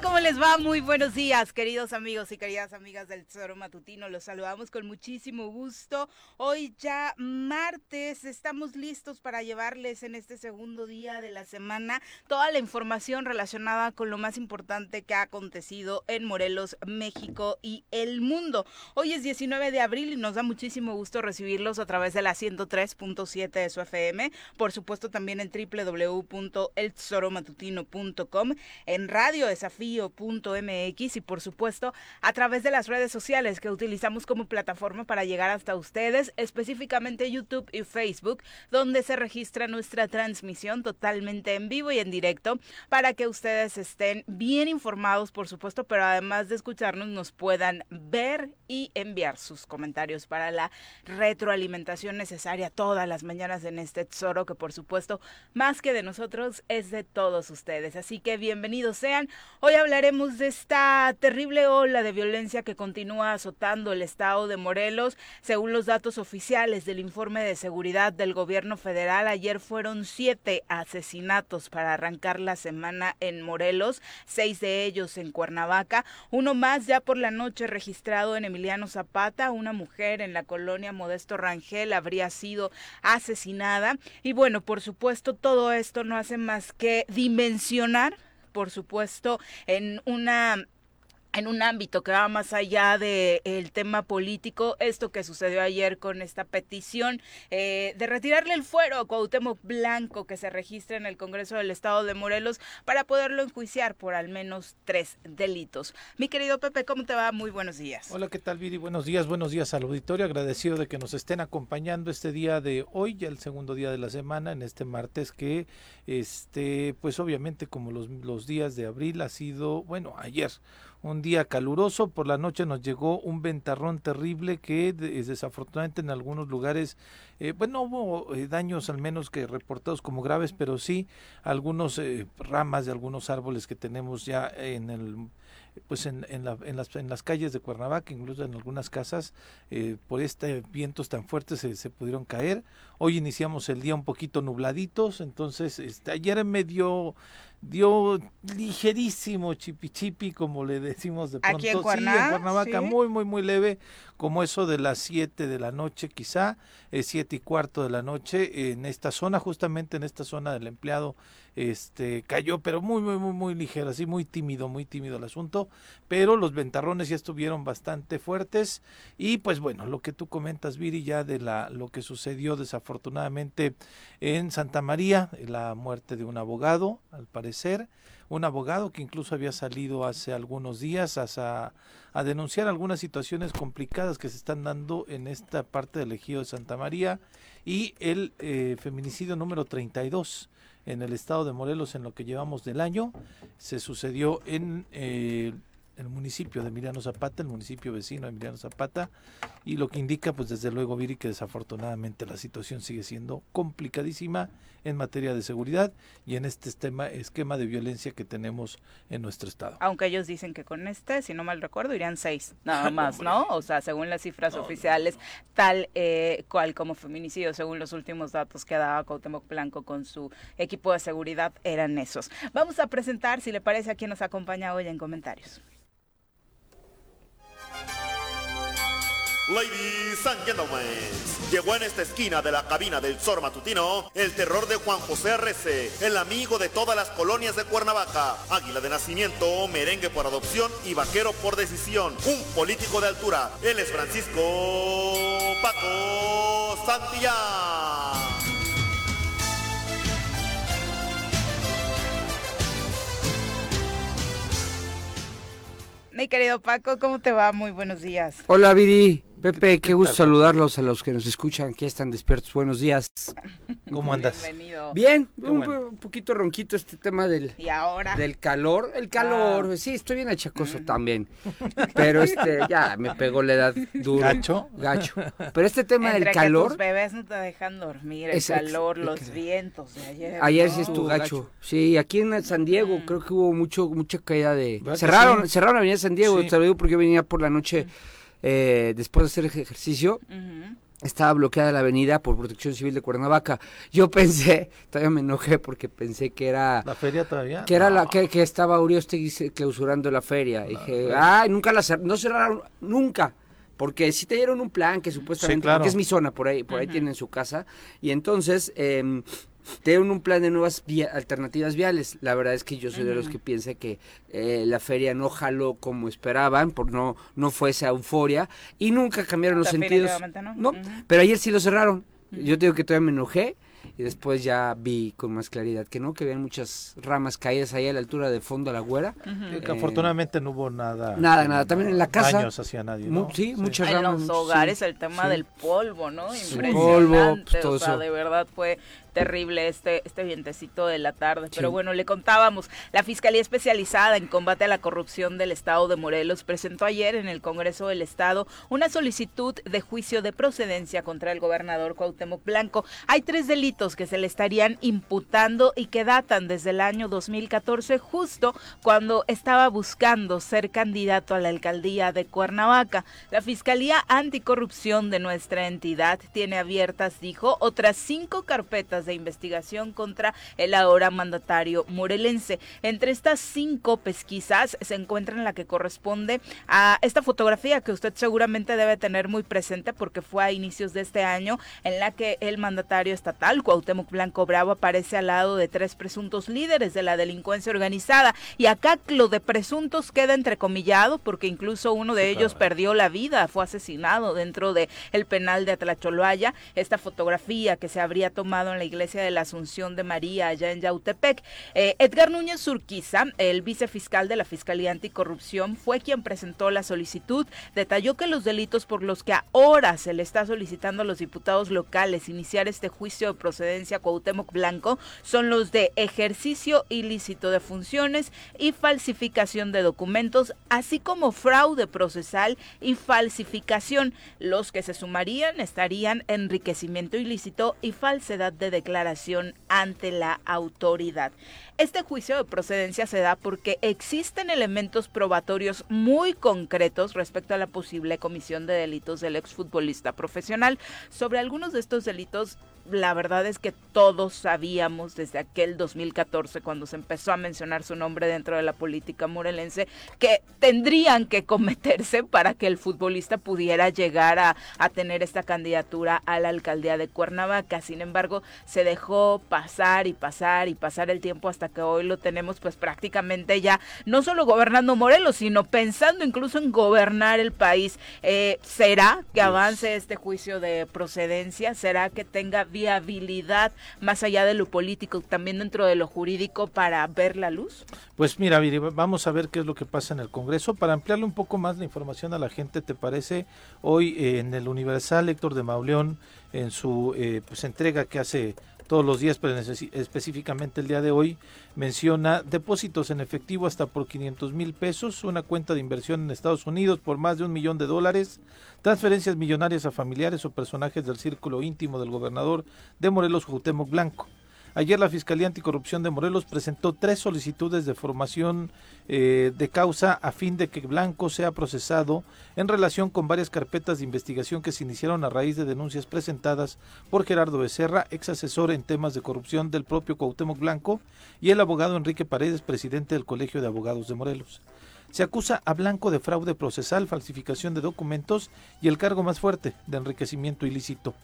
tal? ¿Cómo les va? Muy buenos días, queridos amigos y queridas amigas del Tesoro Matutino. Los saludamos con muchísimo gusto. Hoy ya martes estamos listos para llevarles en este segundo día de la semana toda la información relacionada con lo más importante que ha acontecido en Morelos, México y el mundo. Hoy es 19 de abril y nos da muchísimo gusto recibirlos a través de la 103.7 de su FM. Por supuesto también en www.eltesoromatutino.com, en radio desafío.mx y por supuesto a través de las redes sociales que utilizamos como plataforma para llegar hasta ustedes, específicamente YouTube y Facebook, donde se registra nuestra transmisión totalmente en vivo y en directo para que ustedes estén bien informados, por supuesto, pero además de escucharnos nos puedan ver y enviar sus comentarios para la retroalimentación necesaria todas las mañanas en este tesoro que por supuesto más que de nosotros es de todos ustedes. Así que bienvenidos sean Hoy hablaremos de esta terrible ola de violencia que continúa azotando el estado de Morelos. Según los datos oficiales del informe de seguridad del gobierno federal, ayer fueron siete asesinatos para arrancar la semana en Morelos, seis de ellos en Cuernavaca, uno más ya por la noche registrado en Emiliano Zapata, una mujer en la colonia Modesto Rangel habría sido asesinada. Y bueno, por supuesto, todo esto no hace más que dimensionar por supuesto, en una en un ámbito que va más allá del el tema político, esto que sucedió ayer con esta petición eh, de retirarle el fuero a Cuauhtémoc Blanco que se registra en el Congreso del Estado de Morelos para poderlo enjuiciar por al menos tres delitos. Mi querido Pepe, ¿cómo te va? Muy buenos días. Hola, ¿qué tal, Viri? Buenos días, buenos días al auditorio. Agradecido de que nos estén acompañando este día de hoy, ya el segundo día de la semana, en este martes que, este, pues obviamente como los, los días de abril ha sido, bueno, ayer un día caluroso, por la noche nos llegó un ventarrón terrible que desafortunadamente en algunos lugares, eh, bueno, hubo eh, daños al menos que reportados como graves, pero sí algunos eh, ramas de algunos árboles que tenemos ya en el pues en, en, la, en, las, en las calles de Cuernavaca, incluso en algunas casas, eh, por este vientos tan fuertes se, se, pudieron caer. Hoy iniciamos el día un poquito nubladitos, entonces este, ayer me dio, dio ligerísimo chipi chipi, como le decimos de pronto. Aquí en, Cuernavaca, sí, en Cuernavaca, ¿sí? muy, muy, muy leve, como eso de las 7 de la noche quizá, eh, siete y cuarto de la noche, en esta zona, justamente en esta zona del empleado este cayó pero muy muy muy muy ligero así muy tímido muy tímido el asunto pero los ventarrones ya estuvieron bastante fuertes. Y pues bueno lo que tú comentas Viri ya de la lo que sucedió desafortunadamente en Santa María la muerte de un abogado al parecer un abogado que incluso había salido hace algunos días a, a denunciar algunas situaciones complicadas que se están dando en esta parte del ejido de Santa María y el eh, feminicidio número 32 en el estado de Morelos en lo que llevamos del año. Se sucedió en eh, el municipio de Emiliano Zapata, el municipio vecino de Emiliano Zapata, y lo que indica, pues desde luego, Viri, que desafortunadamente la situación sigue siendo complicadísima en materia de seguridad y en este esquema, esquema de violencia que tenemos en nuestro estado. Aunque ellos dicen que con este, si no mal recuerdo, irían seis, nada más, ¿no? O sea, según las cifras no, oficiales, no. tal eh, cual como feminicidio, según los últimos datos que daba Cuauhtémoc Blanco con su equipo de seguridad, eran esos. Vamos a presentar, si le parece, a quien nos acompaña hoy en comentarios. Ladies and gentlemen, llegó en esta esquina de la cabina del Zor Matutino el terror de Juan José Arrece, el amigo de todas las colonias de Cuernavaca, águila de nacimiento, merengue por adopción y vaquero por decisión, un político de altura. Él es Francisco Paco Santillán. Mi querido Paco, ¿cómo te va? Muy buenos días. Hola, Viri. Pepe, qué gusto saludarlos a los que nos escuchan, que están despiertos. Buenos días. ¿Cómo andas? Bienvenido. Bien, un, bueno. un, poquito ronquito este tema del, ¿Y ahora? del calor. El calor, ah. sí, estoy bien achacoso mm. también. Pero este, ya me pegó la edad duro. ¿Gacho? Gacho. Pero este tema Entre del calor. Tus bebés no te dejan dormir, el es, calor, los es, vientos de ayer. Ayer ¿no? sí estuvo gacho. gacho. Sí, aquí en San Diego mm. creo que hubo mucho, mucha caída de. Cerraron, sí? cerraron la avenida San Diego, sí. te lo digo porque yo venía por la noche. Mm eh, después de hacer ejercicio, uh -huh. estaba bloqueada la avenida por Protección Civil de Cuernavaca. Yo pensé, todavía me enojé porque pensé que era ¿La feria todavía? que era la que, que estaba Uriostegui clausurando la feria. Y dije, ay, nunca la cer- no cerraron nunca. Porque si te dieron un plan que supuestamente, claro. porque es mi zona, por ahí, por ahí tienen su casa, y entonces em, te dieron un plan de nuevas vía- alternativas viales. La verdad es que yo soy de los que piensa que eh, la feria no jaló como esperaban, por no, no fue esa euforia, y nunca cambiaron los sentidos. No. Pero ayer sí lo cerraron. Yo te digo que todavía me enojé y después ya vi con más claridad que no, que habían muchas ramas caídas ahí a la altura de fondo a la güera. Sí, que afortunadamente no hubo nada. Nada, nada. También en la casa. Daños hacia nadie. ¿no? sí, muchas En ramas. los sí, hogares el tema sí. del polvo, ¿no? Sí. Impresionante. Polvo, pues, todo o sea, eso. de verdad fue terrible este, este vientecito de la tarde. Pero bueno, le contábamos, la Fiscalía Especializada en Combate a la Corrupción del Estado de Morelos presentó ayer en el Congreso del Estado una solicitud de juicio de procedencia contra el gobernador Cuauhtémoc Blanco. Hay tres delitos que se le estarían imputando y que datan desde el año 2014, justo cuando estaba buscando ser candidato a la alcaldía de Cuernavaca. La Fiscalía Anticorrupción de nuestra entidad tiene abiertas, dijo, otras cinco carpetas de investigación contra el ahora mandatario morelense. Entre estas cinco pesquisas se encuentra la que corresponde a esta fotografía que usted seguramente debe tener muy presente porque fue a inicios de este año en la que el mandatario estatal, Cuauhtémoc Blanco Bravo, aparece al lado de tres presuntos líderes de la delincuencia organizada. Y acá lo de presuntos queda entrecomillado porque incluso uno de ellos perdió la vida, fue asesinado dentro de el penal de Atlacholoaya. Esta fotografía que se habría tomado en la iglesia de la Asunción de María allá en Yautepec. Eh, Edgar Núñez Surquiza, el vicefiscal de la Fiscalía Anticorrupción, fue quien presentó la solicitud. Detalló que los delitos por los que ahora se le está solicitando a los diputados locales iniciar este juicio de procedencia Cuauhtémoc Blanco son los de ejercicio ilícito de funciones y falsificación de documentos, así como fraude procesal y falsificación. Los que se sumarían estarían enriquecimiento ilícito y falsedad de declaración ante la autoridad. Este juicio de procedencia se da porque existen elementos probatorios muy concretos respecto a la posible comisión de delitos del exfutbolista profesional. Sobre algunos de estos delitos, la verdad es que todos sabíamos desde aquel 2014, cuando se empezó a mencionar su nombre dentro de la política morelense, que tendrían que cometerse para que el futbolista pudiera llegar a, a tener esta candidatura a la alcaldía de Cuernavaca. Sin embargo, se dejó pasar y pasar y pasar el tiempo hasta que hoy lo tenemos pues prácticamente ya no solo gobernando Morelos, sino pensando incluso en gobernar el país. Eh, ¿Será que avance este juicio de procedencia? ¿Será que tenga viabilidad más allá de lo político, también dentro de lo jurídico para ver la luz? Pues mira, Viri, vamos a ver qué es lo que pasa en el Congreso. Para ampliarle un poco más la información a la gente, ¿te parece? Hoy eh, en el Universal, Héctor de Mauleón, en su eh, pues, entrega que hace todos los días, pero específicamente el día de hoy, menciona depósitos en efectivo hasta por 500 mil pesos, una cuenta de inversión en Estados Unidos por más de un millón de dólares, transferencias millonarias a familiares o personajes del círculo íntimo del gobernador de Morelos, Cuauhtémoc Blanco. Ayer la Fiscalía Anticorrupción de Morelos presentó tres solicitudes de formación eh, de causa a fin de que Blanco sea procesado en relación con varias carpetas de investigación que se iniciaron a raíz de denuncias presentadas por Gerardo Becerra, ex asesor en temas de corrupción del propio Cuauhtémoc Blanco, y el abogado Enrique Paredes, presidente del Colegio de Abogados de Morelos. Se acusa a Blanco de fraude procesal, falsificación de documentos y el cargo más fuerte, de enriquecimiento ilícito.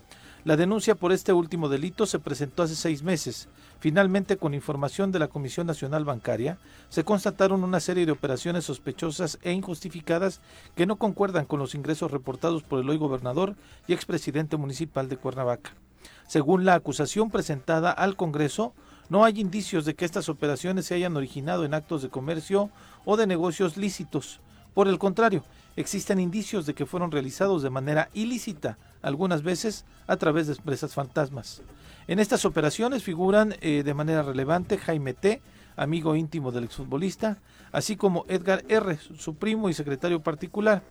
La denuncia por este último delito se presentó hace seis meses. Finalmente, con información de la Comisión Nacional Bancaria, se constataron una serie de operaciones sospechosas e injustificadas que no concuerdan con los ingresos reportados por el hoy gobernador y expresidente municipal de Cuernavaca. Según la acusación presentada al Congreso, no hay indicios de que estas operaciones se hayan originado en actos de comercio o de negocios lícitos. Por el contrario, existen indicios de que fueron realizados de manera ilícita, algunas veces a través de empresas fantasmas. En estas operaciones figuran eh, de manera relevante Jaime T., amigo íntimo del exfutbolista, así como Edgar R., su primo y secretario particular.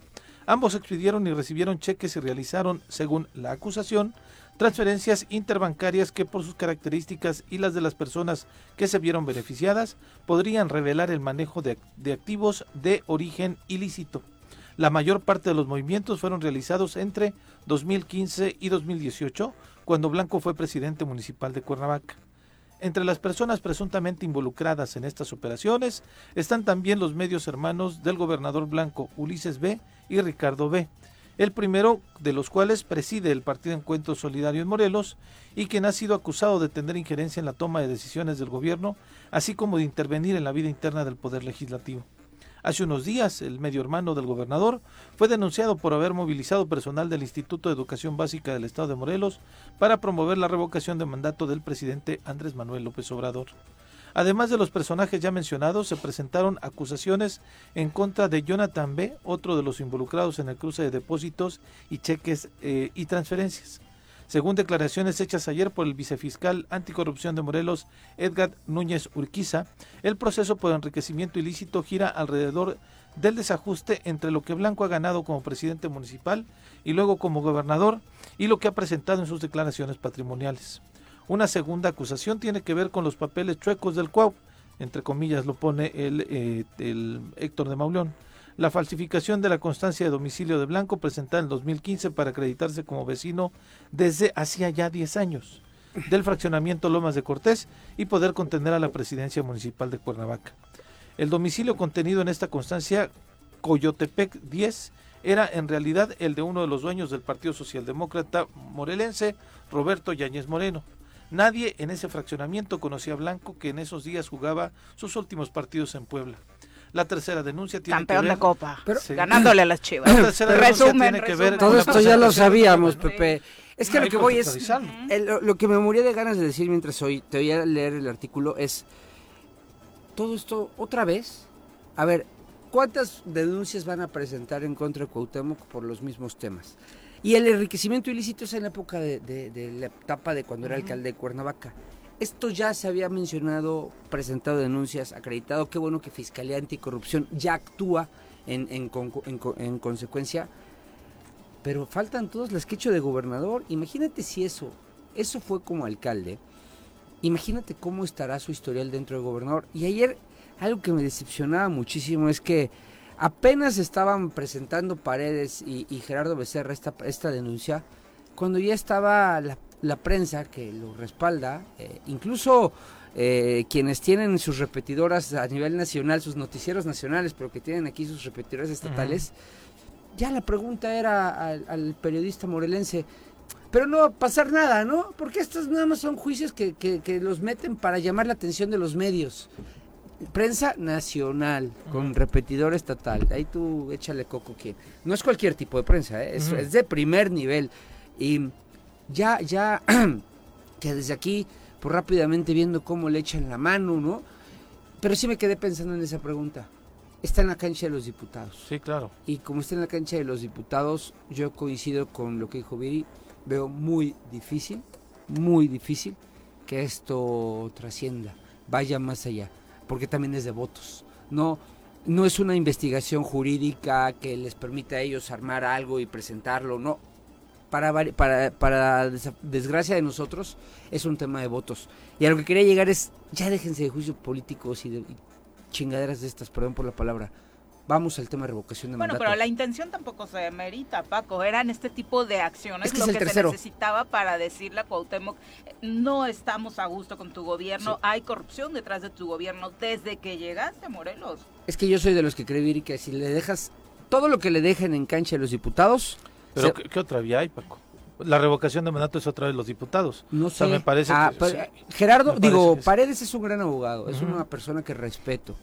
Ambos expidieron y recibieron cheques y realizaron, según la acusación, transferencias interbancarias que por sus características y las de las personas que se vieron beneficiadas podrían revelar el manejo de, de activos de origen ilícito. La mayor parte de los movimientos fueron realizados entre 2015 y 2018, cuando Blanco fue presidente municipal de Cuernavaca. Entre las personas presuntamente involucradas en estas operaciones están también los medios hermanos del gobernador blanco Ulises B. y Ricardo B., el primero de los cuales preside el Partido Encuentro Solidario en Morelos y quien ha sido acusado de tener injerencia en la toma de decisiones del gobierno, así como de intervenir en la vida interna del Poder Legislativo. Hace unos días, el medio hermano del gobernador fue denunciado por haber movilizado personal del Instituto de Educación Básica del Estado de Morelos para promover la revocación de mandato del presidente Andrés Manuel López Obrador. Además de los personajes ya mencionados, se presentaron acusaciones en contra de Jonathan B., otro de los involucrados en el cruce de depósitos y cheques eh, y transferencias. Según declaraciones hechas ayer por el vicefiscal anticorrupción de Morelos, Edgar Núñez Urquiza, el proceso por enriquecimiento ilícito gira alrededor del desajuste entre lo que Blanco ha ganado como presidente municipal y luego como gobernador y lo que ha presentado en sus declaraciones patrimoniales. Una segunda acusación tiene que ver con los papeles chuecos del CUAU, entre comillas lo pone el, eh, el Héctor de Mauleón la falsificación de la constancia de domicilio de Blanco presentada en 2015 para acreditarse como vecino desde hacía ya 10 años del fraccionamiento Lomas de Cortés y poder contener a la presidencia municipal de Cuernavaca. El domicilio contenido en esta constancia, Coyotepec 10, era en realidad el de uno de los dueños del Partido Socialdemócrata morelense, Roberto Yáñez Moreno. Nadie en ese fraccionamiento conocía a Blanco, que en esos días jugaba sus últimos partidos en Puebla. La tercera denuncia tiene Campeón que ver... de Copa, Pero- Sí. ganándole a las chivas. La tercera denuncia resumen, tiene que ver Todo esto ya lo sabíamos, Pepe. Es que lo que voy es... el- lo, que me moría de ganas de decir mientras hoy te oía leer el artículo es... Todo esto otra vez. A ver, ¿cuántas denuncias van a presentar en contra de Cuauhtémoc por los mismos temas? Y el enriquecimiento ilícito es en la época de, de- de la etapa de cuando era alcalde de Cuernavaca. Esto ya se había mencionado, presentado denuncias, acreditado. Qué bueno que Fiscalía Anticorrupción ya actúa en, en con- en co- en consecuencia. Pero faltan todos las que he hecho de gobernador. Imagínate si eso, eso fue como alcalde. Imagínate cómo estará su historial dentro de gobernador. Y ayer algo que me decepcionaba muchísimo es que apenas estaban presentando Paredes y, y Gerardo Becerra esta, esta denuncia, cuando ya estaba la, la prensa que lo respalda, eh, incluso eh, quienes tienen sus repetidoras a nivel nacional, sus noticieros nacionales, pero que tienen aquí sus repetidoras estatales, ya la pregunta era al, al periodista morelense, pero no va a pasar nada, ¿no? Porque estos nada más son juicios que, que- que los meten para llamar la atención de los medios. Prensa nacional, con repetidor estatal. Ahí tú échale coco quien. No es cualquier tipo de prensa, ¿eh? es, es de primer nivel. Y ya, ya, que desde aquí, pues rápidamente viendo cómo le echan la mano, ¿no? Pero sí me quedé pensando en esa pregunta. Está en la cancha de los diputados. Sí, claro. Y como está en la cancha de los diputados, yo coincido con lo que dijo Viri. Veo muy difícil, muy difícil que esto trascienda, vaya más allá, porque también es de votos. No, no es una investigación jurídica que les permita a ellos armar algo y presentarlo, no. Para, para, para desgracia de nosotros, es un tema de votos. Y a lo que quería llegar es, ya déjense de juicios políticos y de y chingaderas de estas, perdón por la palabra. Vamos al tema de revocación de Bueno, mandato. pero la intención tampoco se merita, Paco. Eran este tipo de acciones Es que lo es que tercero. se necesitaba para decirle a Cuauhtémoc, no estamos a gusto con tu gobierno, hay corrupción detrás de tu gobierno desde que llegaste Morelos. Es que yo soy de los que cree, Viri, que si le dejas todo lo que le dejen en cancha a los diputados, Pero ¿qué, qué otra vía hay, Paco? La revocación de mandato es otra vez los diputados. no O sé. sea, me parece Ah, que pero, sí. eh, Gerardo, digo. Paredes es un gran abogado, es una persona que respeto.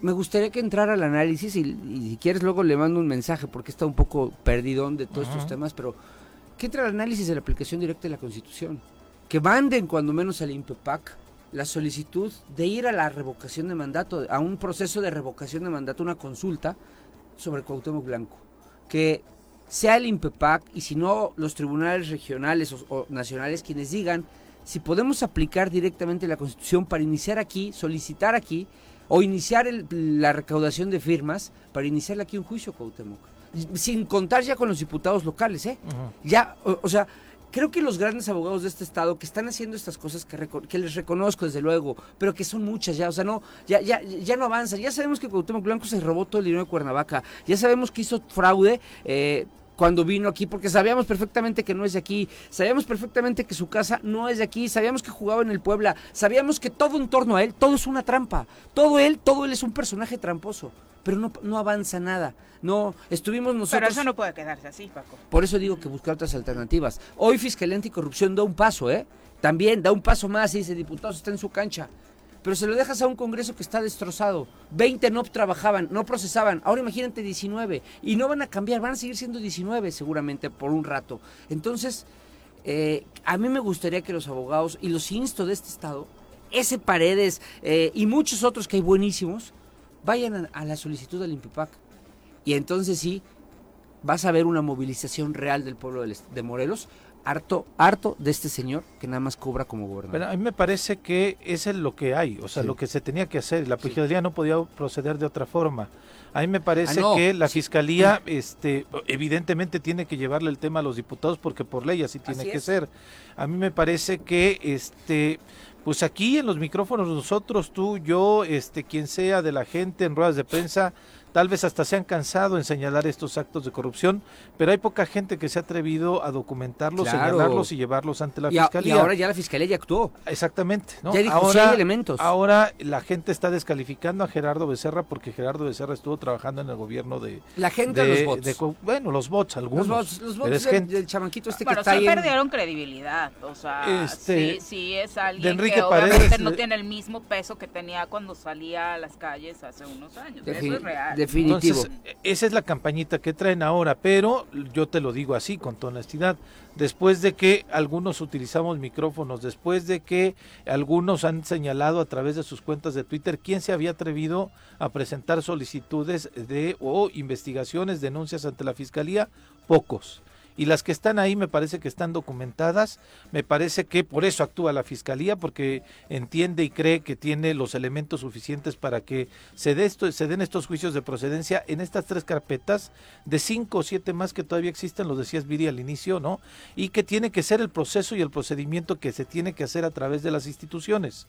Me gustaría que entrara al análisis y, y si quieres luego le mando un mensaje porque está un poco perdidón de todos estos temas, pero que entre al análisis de la aplicación directa de la Constitución. Que manden cuando menos al INPEPAC la solicitud de ir a la revocación de mandato, a un proceso de revocación de mandato, una consulta sobre Cuauhtémoc Blanco. Que sea el INPEPAC y si no los tribunales regionales o, o nacionales quienes digan si podemos aplicar directamente la Constitución para iniciar aquí, solicitar aquí o iniciar el- la recaudación de firmas para iniciar aquí un juicio Cuauhtémoc. Sin contar ya con los diputados locales, ¿eh? Ya, o, o sea, creo que los grandes abogados de este estado que están haciendo estas cosas que, que les reconozco desde luego, pero que son muchas ya, o sea, no, ya, ya, ya no avanzan. Ya sabemos que Cuauhtémoc Blanco se robó todo el dinero de Cuernavaca, ya sabemos que hizo fraude. Eh, cuando vino aquí, porque sabíamos perfectamente que no es de aquí, sabíamos perfectamente que su casa no es de aquí, sabíamos que jugaba en el Puebla, sabíamos que todo en torno a él, todo es una trampa, todo él, todo él es un personaje tramposo, pero no, no avanza nada. No, estuvimos nosotros. Pero eso no puede quedarse así, Paco. Por eso digo que buscar otras alternativas. Hoy Fiscalía Anticorrupción da un paso, ¿eh? También da un paso más y dice, diputados, está en su cancha pero se lo dejas a un Congreso que está destrozado. 20 no trabajaban, no procesaban, ahora imagínate 19. Y no van a cambiar, van a seguir siendo 19 seguramente por un rato. Entonces, eh, a mí me gustaría que los abogados, y los insto de este Estado, ese Paredes eh, y muchos otros que hay buenísimos, vayan a, la solicitud del INPIPAC. Y entonces sí, vas a ver una movilización real del pueblo de Morelos harto, harto de este señor que nada más cobra como gobernador. Pero a mí me parece que es lo que hay, o sea, lo que se tenía que hacer. La Fiscalía no podía proceder de otra forma. A mí me parece ah, que la Fiscalía, este, evidentemente tiene que llevarle el tema a los diputados porque por ley así tiene que ser. A mí me parece que, este, pues aquí en los micrófonos nosotros, tú, yo, este, quien sea de la gente en ruedas de prensa, Tal vez hasta se han cansado en señalar estos actos de corrupción, pero hay poca gente que se ha atrevido a documentarlos, señalarlos y llevarlos ante la fiscalía. Y ahora ya la fiscalía ya actuó. Exactamente. ¿no? Ya dijo, ahora, hay elementos. Ahora la gente está descalificando a Gerardo Becerra porque Gerardo Becerra estuvo trabajando en el gobierno de. La gente de, los bots. bueno, los bots, algunos. Los bots, los bots del, del, chamanquito este bueno, que está sí perdieron credibilidad. O sea, este, sí, sí es alguien que obviamente no tiene el mismo peso que tenía cuando salía a las calles hace unos años. Eso es real. Definitivo. Esa es la campañita que traen ahora, pero yo te lo digo así, con toda honestidad, después de que algunos utilizamos micrófonos, después de que algunos han señalado a través de sus cuentas de Twitter quién se había atrevido a presentar solicitudes de o investigaciones, denuncias ante la Fiscalía, pocos y las que están ahí me parece que están documentadas, me parece que por eso actúa la Fiscalía, porque entiende y cree que tiene los elementos suficientes para que se, dé esto, se den estos juicios de procedencia en estas tres carpetas, de cinco o siete más que todavía existen, lo decías Viri al inicio, ¿no? Y que tiene que ser el proceso y el procedimiento que se tiene que hacer a través de las instituciones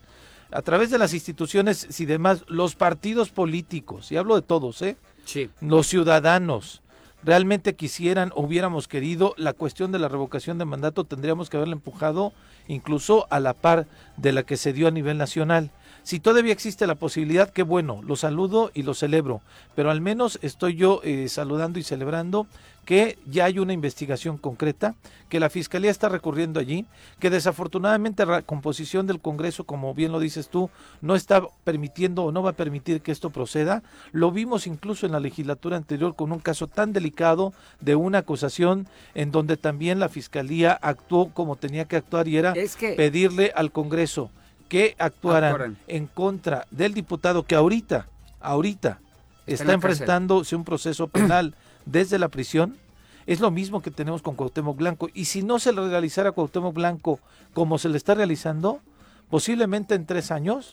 a través de las instituciones y demás, los partidos políticos, y hablo de todos, ¿eh? Sí. Los ciudadanos, realmente quisieran hubiéramos querido la cuestión de la revocación de mandato, tendríamos que haberla empujado incluso a la par de la que se dio a nivel nacional. Si todavía existe la posibilidad, qué bueno, lo saludo y lo celebro, pero al menos estoy yo eh, saludando y celebrando que ya hay una investigación concreta, que la Fiscalía está recurriendo allí, que desafortunadamente la composición del Congreso, como bien lo dices tú, no está permitiendo o no va a permitir que esto proceda. Lo vimos incluso en la legislatura anterior con un caso tan delicado de una acusación en donde también la Fiscalía actuó como tenía que actuar y era pedirle al Congreso que actuaran en contra del diputado que ahorita, ahorita, está, enfrentándose un proceso penal desde la prisión, es lo mismo que tenemos con Cuauhtémoc Blanco. Y si no se le realizara a Cuauhtémoc Blanco como se le está realizando, posiblemente en tres años,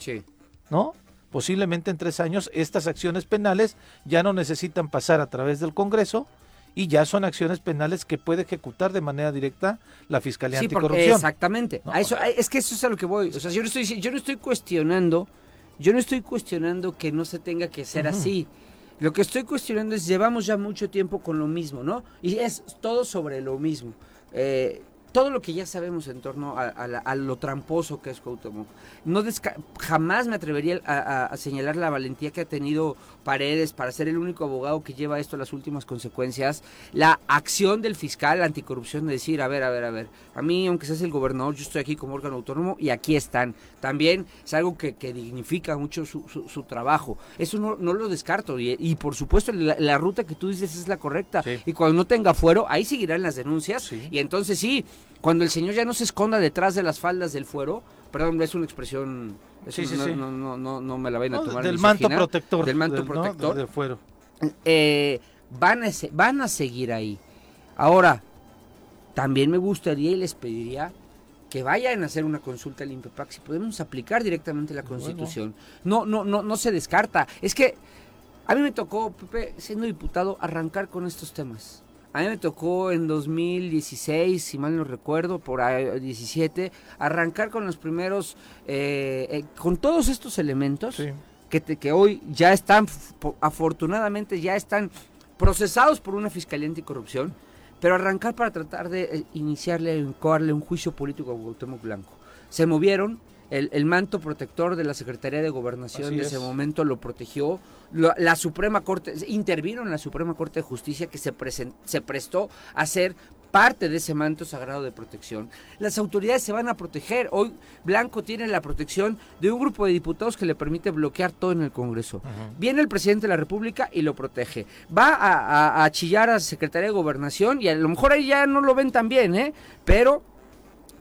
¿no? Posiblemente en tres años estas acciones penales ya no necesitan pasar a través del Congreso, y ya son acciones penales que puede ejecutar de manera directa la Fiscalía sí, Anticorrupción. exactamente. eso, es que eso es a lo que voy. O sea, yo no estoy, yo no estoy cuestionando, yo no estoy cuestionando que no se tenga que ser así. Lo que estoy cuestionando es llevamos ya mucho tiempo con lo mismo, ¿no? Y es todo sobre lo mismo. Eh, todo lo que ya sabemos en torno a, lo tramposo que es Cuauhtémoc. No jamás me atrevería a, señalar la valentía que ha tenido Paredes para ser el único abogado que lleva esto a las últimas consecuencias. La acción del fiscal anticorrupción de decir, a ver, a ver, a ver, a mí, aunque seas el gobernador, yo estoy aquí como órgano autónomo y aquí están. También es algo que, dignifica mucho su, trabajo. Eso no, lo descarto. Y, por supuesto, la, ruta que tú dices es la correcta. Y cuando no tenga fuero, ahí seguirán las denuncias. Y entonces sí, cuando el Señor ya no se esconda detrás de las faldas del fuero, perdón, es una expresión, sí, sí, no, no, no, no, me la vayan a tomar. Del manto protector. Del manto protector. del fuero. Eh, van, a, van a seguir ahí. Ahora, también me gustaría y les pediría que vayan a hacer una consulta al INPEPAC si podemos aplicar directamente la Constitución. No, no, no, no se descarta. Es que a mí me tocó, Pepe, siendo diputado, arrancar con estos temas A mí me tocó en 2016, si mal no recuerdo, por ahí, 17, arrancar con los primeros, eh, eh, con todos estos elementos Sí. que, te- que hoy ya están, afortunadamente ya están procesados por una fiscalía anticorrupción, pero arrancar para tratar de eh, iniciarle, incoarle un juicio político a Cuauhtémoc Blanco. Se movieron, el, el manto protector de la Secretaría de Gobernación Así de es. ese momento lo protegió, la Suprema Corte, intervino en la Suprema Corte de Justicia que se, presen- se prestó a ser parte de ese manto sagrado de protección. Las autoridades se van a proteger. Hoy Blanco tiene la protección de un grupo de diputados que le permite bloquear todo en el Congreso. Viene el presidente de la República y lo protege. Va a, a- a chillar a Secretaría de Gobernación y a lo mejor ahí ya no lo ven tan bien, ¿eh? Pero,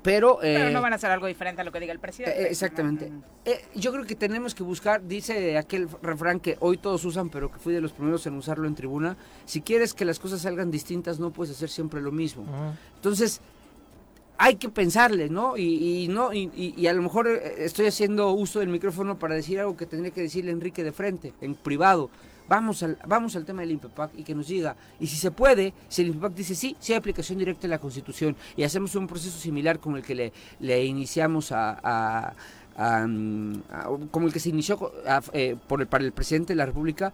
pero... Pero eh, no van a hacer algo diferente a lo que diga el presidente. eh, exactamente. Eh, yo creo que tenemos que buscar, dice aquel refrán que hoy todos usan, pero que fui de los primeros en usarlo en tribuna, si quieres que las cosas salgan distintas, no puedes hacer siempre lo mismo. Entonces, hay que pensarle, ¿no? Y, y no y, y- y a lo mejor estoy haciendo uso del micrófono para decir algo que tendría que decirle Enrique de frente, en privado. Vamos al, vamos al tema del INPEPAC y que nos diga, y si se puede, si el INPEPAC dice sí, sí hay aplicación directa de la Constitución y hacemos un proceso similar como el que le, iniciamos mm, a- como el que se inició eh, por el, para el presidente de la República,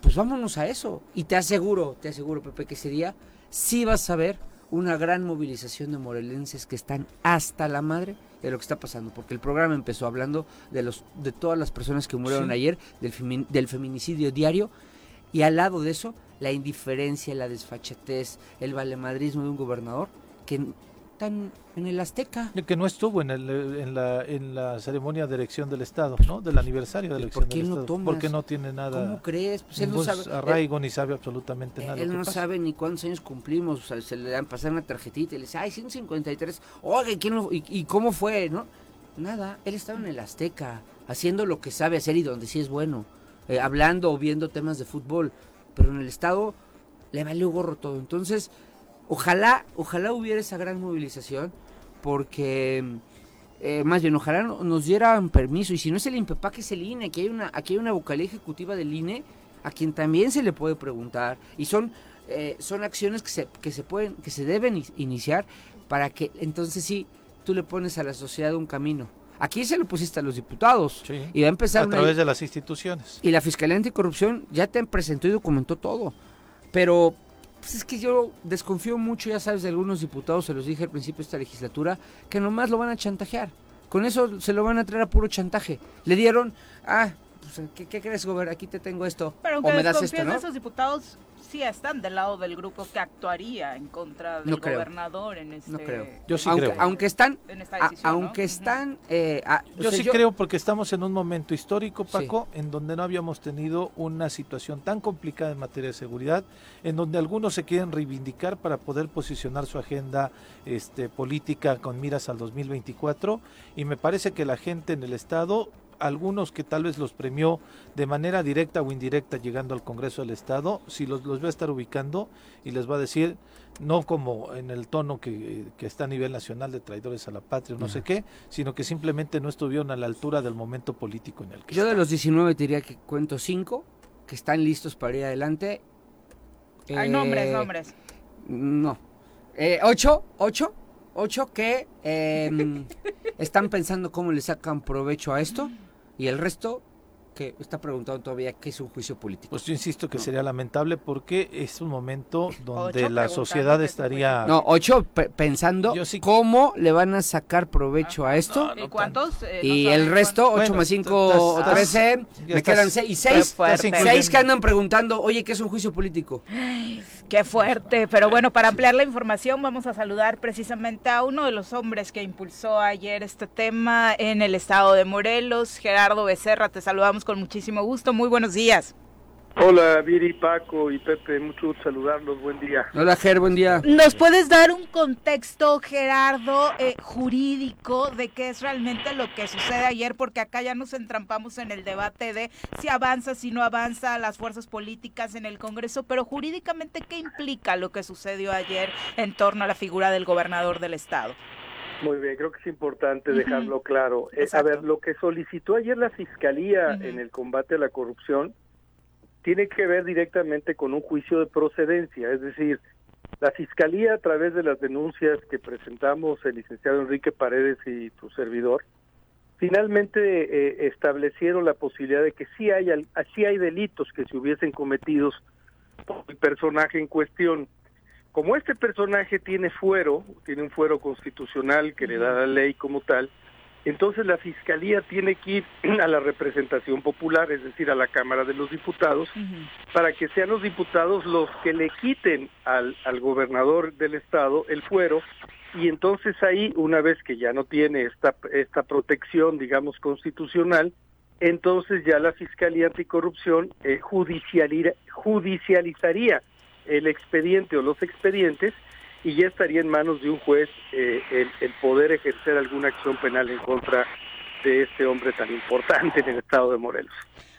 pues vámonos a eso. Y te aseguro, te aseguro, Pepe, que ese día sí vas a ver una gran movilización de morelenses que están hasta la madre de lo que está pasando, porque el programa empezó hablando de los de todas las personas que murieron Sí. ayer, del, femi- del feminicidio diario, y al lado de eso, la indiferencia, la desfachatez, el valemadrismo de un gobernador que están en el Azteca. Que no estuvo en, el, eh, en, la, en la ceremonia de elección del Estado, ¿no? Del aniversario de ¿Y elección por qué del lo Estado. tomas? Porque no tiene ¿Cómo nada, crees? Pues él no sabe. él- arraigo ni sabe absolutamente nada. Él no pasa. sabe ni cuántos años cumplimos, o sea, se le dan pasar una tarjetita y le dice, ay, 153, oye, ¿quién lo- y, y cómo fue? ¿No? Nada, él estaba en el Azteca, haciendo lo que sabe hacer y donde sí es bueno, eh, hablando o viendo temas de fútbol, pero en el Estado le valió gorro todo. Entonces, ojalá, ojalá hubiera esa gran movilización, porque, eh, más bien, ojalá no- nos dieran permiso, y si no es el INPEPAC, es el INE, aquí hay una, aquí hay una vocalía ejecutiva del INE, a quien también se le puede preguntar, y son, eh, son acciones que se, que se pueden, que se deben iniciar para que entonces sí, tú le pones a la sociedad un camino. Aquí se lo pusiste a los diputados, Sí. y va a empezar a una- través de las instituciones. y la Fiscalía Anticorrupción ya te presentó y documentó todo. Pero pues es que yo desconfío mucho, ya sabes, de algunos diputados, se los dije al principio de esta legislatura, que nomás lo van a chantajear. Con eso se lo van a traer a puro chantaje. Le dieron, ah, pues, ¿qué, qué crees, Gober? Aquí te tengo esto. Pero o aunque me das esos diputados, sí están del lado del grupo que actuaría en contra del No creo. gobernador en este... No creo. Yo sí aunque, creo. aunque están, En esta a- decisión, ¿no? aunque están, eh, a- o Yo sea, sí creo porque estamos en un momento histórico, Sí. Paco, en donde no habíamos tenido una situación tan complicada en materia de seguridad, en donde algunos se quieren reivindicar para poder posicionar su agenda este, política con miras al 2024 y me parece que la gente en el Estado, algunos que tal vez los premió de manera directa o indirecta llegando al Congreso del Estado, si los, los va a estar ubicando y les va a decir, no como en el tono que, que está a nivel nacional de traidores a la patria o no sé qué, sino que simplemente no estuvieron a la altura del momento político en el que Yo de los 19 te diría que cuento 5 que están listos para ir adelante. Hay Eh, nombres, nombres. No. Eh, ocho, ocho, ocho que em, están pensando cómo le sacan provecho a esto y el resto que está preguntando todavía qué es un juicio político. Pues yo insisto que No. sería lamentable porque es un momento donde Ocho la sociedad estaría... No, ocho pe- pensando sí- cómo le van a sacar provecho a esto. ¿Y cuántos? Eh, y el resto, cuántos. 8 Bueno, más 5, estás- 13, ya me quedan 6. Y Qué 6, fuerte. estás seis que andan preguntando, oye, ¿qué es un juicio político? Qué fuerte, pero bueno, para ampliar la información vamos a saludar precisamente a uno de los hombres que impulsó ayer este tema en el estado de Morelos, Gerardo Becerra, te saludamos con muchísimo gusto, muy buenos días. Hola, Viri, Paco y Pepe, mucho gusto saludarlos, buen día. Hola, Ger, buen día. ¿Nos puedes dar un contexto, Gerardo, eh, jurídico de qué es realmente lo que sucede ayer? Porque acá ya nos entrampamos en el debate de si avanza, si no avanza las fuerzas políticas en el Congreso, pero jurídicamente, ¿qué implica lo que sucedió ayer en torno a la figura del gobernador del Estado? Muy bien, creo que es importante dejarlo claro. Eh, a ver, lo que solicitó ayer la Fiscalía en el combate a la corrupción tiene que ver directamente con un juicio de procedencia, es decir, La Fiscalía, a través de las denuncias que presentamos el licenciado Enrique Paredes y tu servidor, finalmente eh, establecieron la posibilidad de que sí hay, sí hay delitos que se hubiesen cometidos por el personaje en cuestión. Como este personaje tiene fuero, tiene un fuero constitucional que le da la ley como tal, entonces la Fiscalía tiene que ir a la representación popular, es decir, a la Cámara de los Diputados, para que sean los diputados los que le quiten al, al gobernador del Estado el fuero y entonces ahí, una vez que ya no tiene esta, esta protección, digamos, constitucional, entonces ya la Fiscalía Anticorrupción eh, judicializaría el expediente o los expedientes y ya estaría en manos de un juez eh, el, el, poder ejercer alguna acción penal en contra de este hombre tan importante en el estado de Morelos.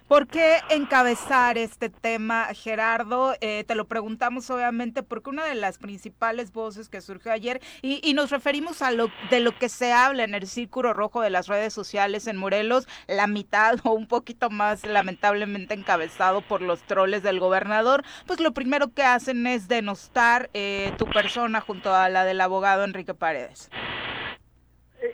¿Por qué encabezar este tema, Gerardo? Eh, te lo preguntamos obviamente porque una de las principales voces que surgió ayer, y, nos referimos a lo de lo que se habla en el círculo rojo de las redes sociales en Morelos, la mitad o un poquito más lamentablemente encabezado por los troles del gobernador, pues lo primero que hacen es denostar eh, tu persona junto a la del abogado Enrique Paredes.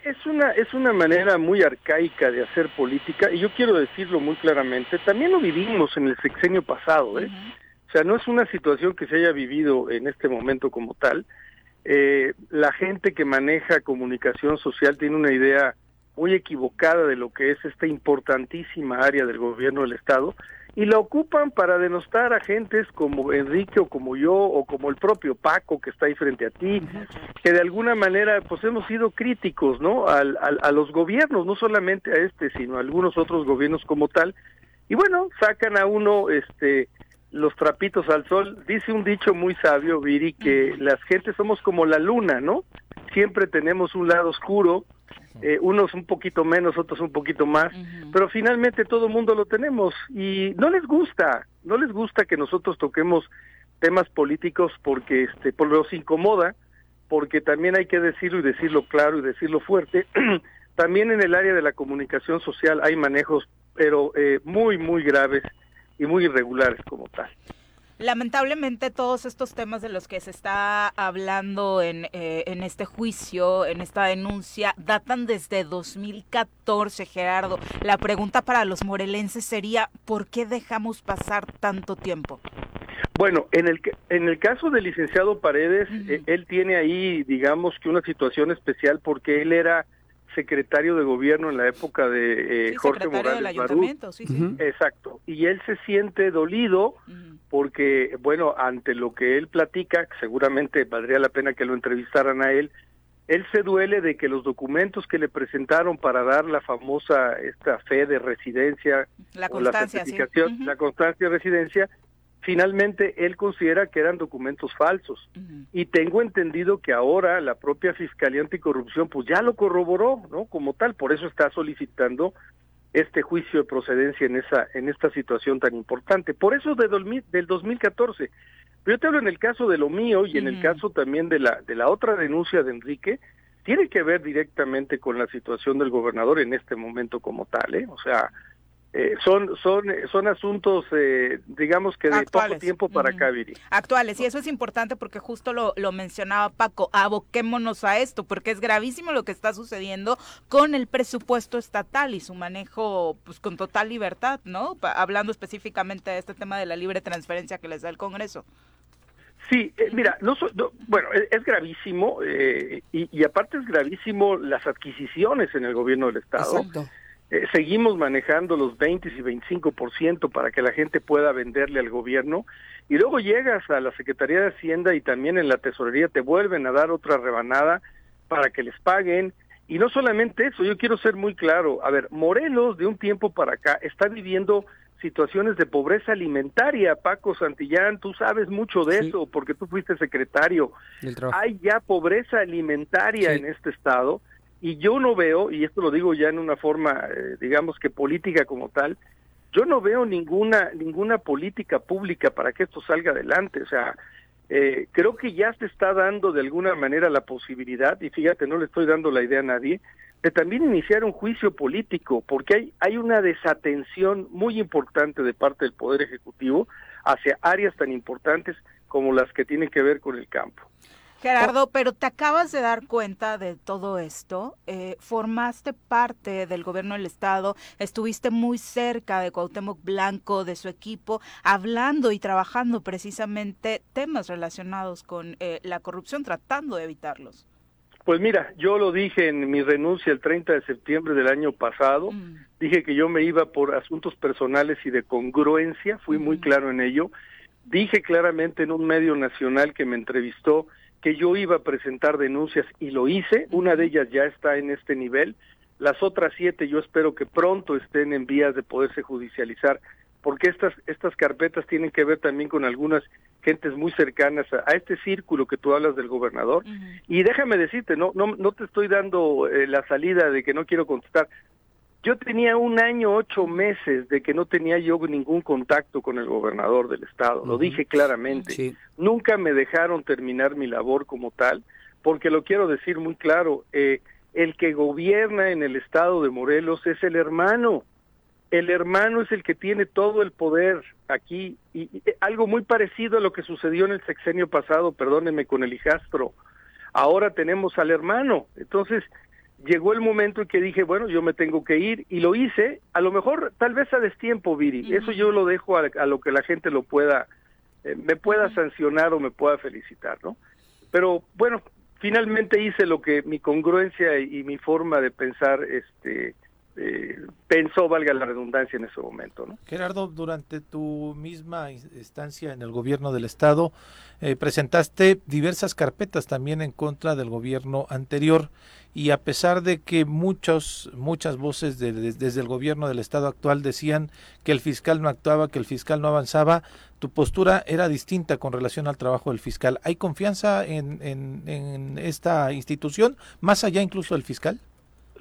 Es una, es una manera muy arcaica de hacer política y yo quiero decirlo muy claramente, también lo vivimos en el sexenio pasado, ¿eh? O sea, no es una situación que se haya vivido en este momento como tal. Eh, la gente que maneja comunicación social tiene una idea muy equivocada de lo que es esta importantísima área del gobierno del Estado y la ocupan para denostar a gentes como Enrique o como yo o como el propio Paco que está ahí frente a ti, que de alguna manera pues hemos sido críticos, ¿no? Al, al, a los gobiernos, no solamente a este, sino a algunos otros gobiernos como tal. Y bueno, sacan a uno este los trapitos al sol. Dice un dicho muy sabio, Viri, que las gentes somos como la luna, ¿no? Siempre tenemos un lado oscuro, eh, unos un poquito menos, otros un poquito más, pero finalmente todo el mundo lo tenemos y no les gusta, no les gusta que nosotros toquemos temas políticos porque este por los incomoda, porque también hay que decirlo y decirlo claro y decirlo fuerte. también en el área de la comunicación social hay manejos, pero eh, muy muy graves y muy irregulares como tal. Lamentablemente todos estos temas de los que se está hablando en, eh, en este juicio, en esta denuncia, datan desde 2014, Gerardo. La pregunta para los morelenses sería, ¿por qué dejamos pasar tanto tiempo? Bueno, en el, en el caso del licenciado Paredes, eh, él tiene ahí, digamos que una situación especial porque él era secretario de gobierno en la época de eh, Jorge Morales sí, sí. Exacto. Y él se siente dolido porque, bueno, ante lo que él platica, seguramente valdría la pena que lo entrevistaran a él, él se duele de que los documentos que le presentaron para dar la famosa esta fe de residencia la constancia, o la certificación, la constancia de residencia, finalmente él considera que eran documentos falsos. Y tengo entendido que ahora la propia Fiscalía Anticorrupción pues ya lo corroboró, ¿no? Como tal, por eso está solicitando este juicio de procedencia en esa en esta situación tan importante. Por eso de del 2014. Pero yo te hablo en el caso de lo mío y en el caso también de la de la otra denuncia de Enrique, tiene que ver directamente con la situación del gobernador en este momento como tal, ¿eh? O sea, eh, son son son asuntos eh, digamos que de poco tiempo para acá Viri. actuales y eso es importante porque justo lo, lo mencionaba Paco aboquémonos a esto porque es gravísimo lo que está sucediendo con el presupuesto estatal y su manejo pues con total libertad no hablando específicamente de este tema de la libre transferencia que les da el Congreso. Sí, eh, mira, no, bueno, es, gravísimo y, y, aparte es gravísimo las adquisiciones en el gobierno del Estado. Exacto eh, seguimos manejando los 20 y 25% para que la gente pueda venderle al gobierno. Y luego llegas a la Secretaría de Hacienda y también en la Tesorería te vuelven a dar otra rebanada para que les paguen. Y no solamente eso, yo quiero ser muy claro, a ver, Morelos de un tiempo para acá está viviendo situaciones de pobreza alimentaria, Paco Santillán, tú sabes mucho de eso porque tú fuiste secretario. Hay ya pobreza alimentaria en este estado y yo no veo, y esto lo digo ya en una forma, eh, digamos que política como tal, yo no veo ninguna ninguna política pública para que esto salga adelante. O sea, eh, creo que ya se está dando de alguna manera la posibilidad, y fíjate, no le estoy dando la idea a nadie, de también iniciar un juicio político, porque hay, hay una desatención muy importante de parte del Poder Ejecutivo hacia áreas tan importantes como las que tienen que ver con el campo. Gerardo, pero te acabas de dar cuenta de todo esto. Eh, formaste parte del gobierno del estado, estuviste muy cerca de Cuauhtémoc Blanco, de su equipo, hablando y trabajando precisamente temas relacionados con eh, la corrupción, tratando de evitarlos. Pues mira, yo lo dije en mi renuncia el 30 de septiembre del año pasado. Mm. Dije que yo me iba por asuntos personales y de congruencia, fui muy claro en ello. Dije claramente en un medio nacional que me entrevistó que yo iba a presentar denuncias y lo hice, una de ellas ya está en este nivel, las otras siete yo espero que pronto estén en vías de poderse judicializar, porque estas, estas carpetas tienen que ver también con algunas gentes muy cercanas a, este círculo que tú hablas del gobernador. Y déjame decirte, no, no, no te estoy dando eh, la salida de que no quiero contestar, yo tenía un año, ocho meses de que no tenía yo ningún contacto con el gobernador del estado, lo dije claramente. Nunca me dejaron terminar mi labor como tal, porque lo quiero decir muy claro, eh, el que gobierna en el estado de Morelos es el hermano. El hermano es el que tiene todo el poder aquí y, y algo muy parecido a lo que sucedió en el sexenio pasado, perdónenme, con el hijastro. Ahora tenemos al hermano. Entonces, llegó el momento en que dije, bueno, yo me tengo que ir y lo hice, a lo mejor tal vez a destiempo, Viri, eso yo lo dejo a, lo que la gente lo pueda, eh, me pueda sancionar o me pueda felicitar, ¿no? Pero bueno, finalmente hice lo que mi congruencia y, mi forma de pensar, este, eh, pensó, valga la redundancia en ese momento. ¿no? Gerardo, durante tu misma estancia en el gobierno del Estado, eh, presentaste diversas carpetas también en contra del gobierno anterior y a pesar de que muchos, muchas voces desde el gobierno del Estado actual decían que el fiscal no actuaba, que el fiscal no avanzaba, tu postura era distinta con relación al trabajo del fiscal. ¿Hay confianza en, en esta institución, más allá incluso del fiscal?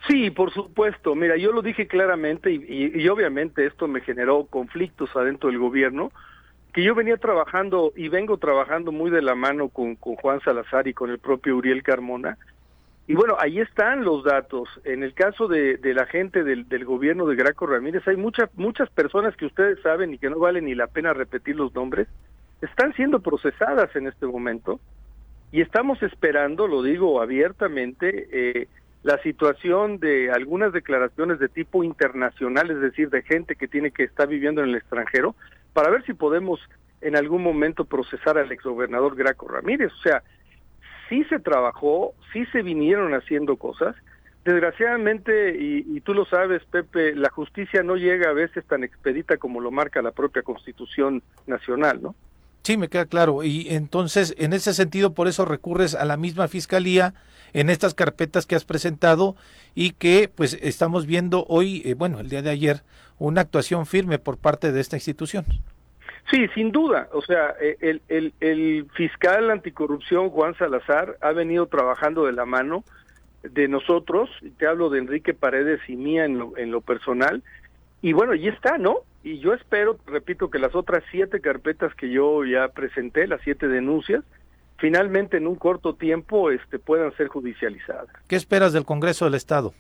Sí, por supuesto. Mira, yo lo dije claramente y, obviamente esto me generó conflictos adentro del gobierno, que yo venía trabajando y vengo trabajando muy de la mano con, Juan Salazar y con el propio Uriel Carmona. Y bueno, ahí están los datos. En el caso de, la gente del, del, gobierno de Graco Ramírez, hay muchas muchas personas que ustedes saben y que no vale ni la pena repetir los nombres, están siendo procesadas en este momento y estamos esperando, lo digo abiertamente, eh, la situación de algunas declaraciones de tipo internacional, es decir, de gente que tiene que estar viviendo en el extranjero, para ver si podemos en algún momento procesar al exgobernador Graco Ramírez. O sea, sí se trabajó, sí se vinieron haciendo cosas. Desgraciadamente, y, y tú lo sabes, Pepe, la justicia no llega a veces tan expedita como lo marca la propia Constitución Nacional, ¿no? Sí, me queda claro. Y entonces, en ese sentido, por eso recurres a la misma fiscalía en estas carpetas que has presentado y que pues estamos viendo hoy, eh, bueno, el día de ayer, una actuación firme por parte de esta institución. Sí, sin duda. O sea, eh, el, el, el fiscal anticorrupción Juan Salazar ha venido trabajando de la mano de nosotros, te hablo de Enrique Paredes y mía en lo, en lo personal, y bueno, y está, ¿no? Y yo espero, repito, que las otras siete carpetas que yo ya presenté, las siete denuncias, finalmente en un corto tiempo este, puedan ser judicializadas. ¿Qué esperas del Congreso del Estado?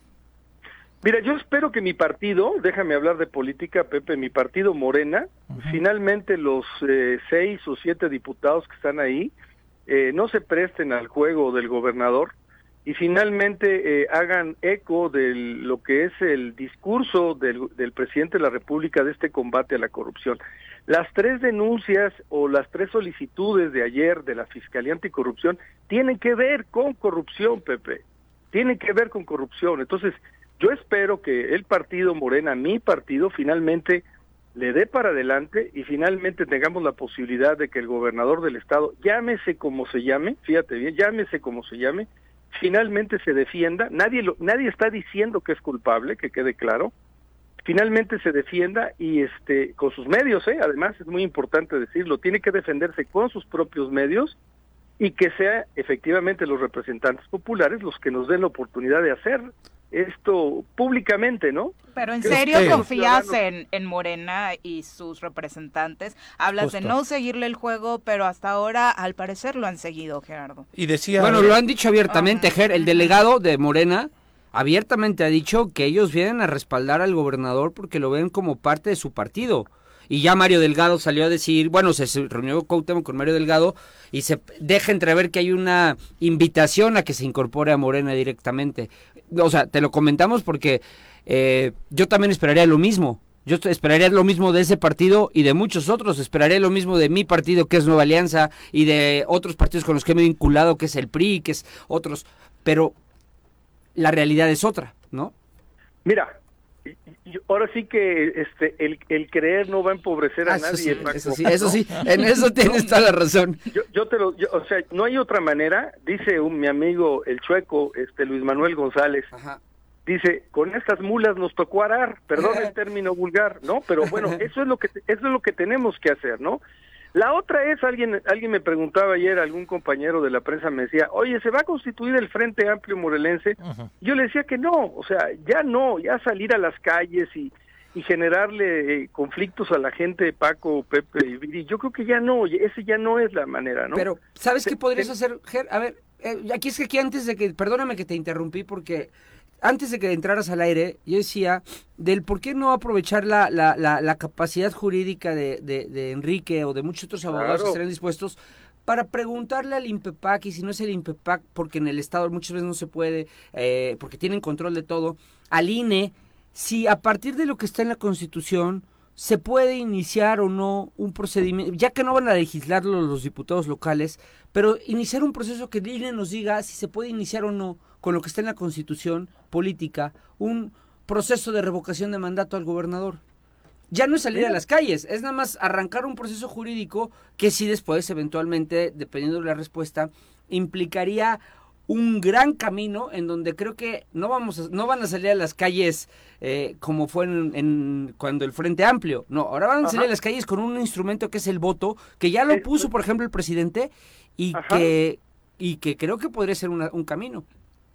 Mira, yo espero que mi partido, déjame hablar de política, Pepe, mi partido Morena, finalmente los eh, seis o siete diputados que están ahí eh, no se presten al juego del gobernador, y finalmente eh, hagan eco de lo que es el discurso del, del, presidente de la República de este combate a la corrupción. Las tres denuncias o las tres solicitudes de ayer de la Fiscalía Anticorrupción tienen que ver con corrupción, Pepe. Tienen que ver con corrupción. Entonces, yo espero que el partido Morena, mi partido, finalmente le dé para adelante y finalmente tengamos la posibilidad de que el gobernador del estado, llámese como se llame, fíjate bien, llámese como se llame, finalmente se defienda, nadie, lo, nadie está diciendo que es culpable, que quede claro, finalmente se defienda y este con sus medios, ¿eh? además es muy importante decirlo, tiene que defenderse con sus propios medios y que sea efectivamente los representantes populares los que nos den la oportunidad de hacer esto públicamente, ¿no? Pero en serio confías en, en, Morena y sus representantes. Hablas de no seguirle el juego, pero hasta ahora al parecer lo han seguido, Gerardo. Y decía... Bueno, lo han dicho abiertamente, Ger, el delegado de Morena abiertamente ha dicho que ellos vienen a respaldar al gobernador porque lo ven como parte de su partido y ya Mario Delgado salió a decir, bueno, se, reunió Cuauhtémoc con Mario Delgado y se deja entrever que hay una invitación a que se incorpore a Morena directamente. O sea, te lo comentamos porque eh, yo también esperaría lo mismo. Yo esperaría lo mismo de ese partido y de muchos otros. Esperaría lo mismo de mi partido, que es Nueva Alianza, y de otros partidos con los que me he vinculado, que es el PRI, que es otros. Pero la realidad es otra, ¿no? Mira, ahora sí que este el, el creer no va a empobrecer a ah, nadie. eso sí, eso sí, en eso tienes toda la razón. Yo, te lo, o sea, no hay otra manera, dice un, mi amigo el chueco, este Luis Manuel González. Dice, con estas mulas nos tocó arar, perdón el término vulgar, ¿no? Pero bueno, eso es lo que eso es lo que tenemos que hacer, ¿no? La otra es, alguien, alguien me preguntaba ayer, algún compañero de la prensa me decía, oye, ¿se va a constituir el Frente Amplio Morelense? Yo le decía que no, o sea, ya no, ya salir a las calles y, y generarle eh, conflictos a la gente, Paco, Pepe y Viri, yo creo que ya no, ese ya no es la manera, ¿no? Pero, ¿sabes qué podrías hacer, Ger? A ver, eh, aquí es que aquí antes de que, perdóname que te interrumpí porque antes de que entraras al aire, yo decía del por qué no aprovechar la, la, la, capacidad jurídica de, de, Enrique o de muchos otros abogados que estarían dispuestos para preguntarle al INPEPAC, y si no es el INPEPAC, porque en el Estado muchas veces no se puede, eh, porque tienen control de todo, al INE, si a partir de lo que está en la Constitución se puede iniciar o no un procedimiento, ya que no van a legislarlo los diputados locales, pero iniciar un proceso que el INE nos diga si se puede iniciar o no con lo que está en la constitución política, un proceso de revocación de mandato al gobernador. Ya no es salir a las calles, es nada más arrancar un proceso jurídico que sí después, eventualmente, dependiendo de la respuesta, implicaría un gran camino en donde creo que no vamos no van a salir a las calles eh, como fue en, cuando el Frente Amplio. No ahora van a salir a las calles con un instrumento que es el voto que ya lo puso por ejemplo el presidente y que y que creo que podría ser un camino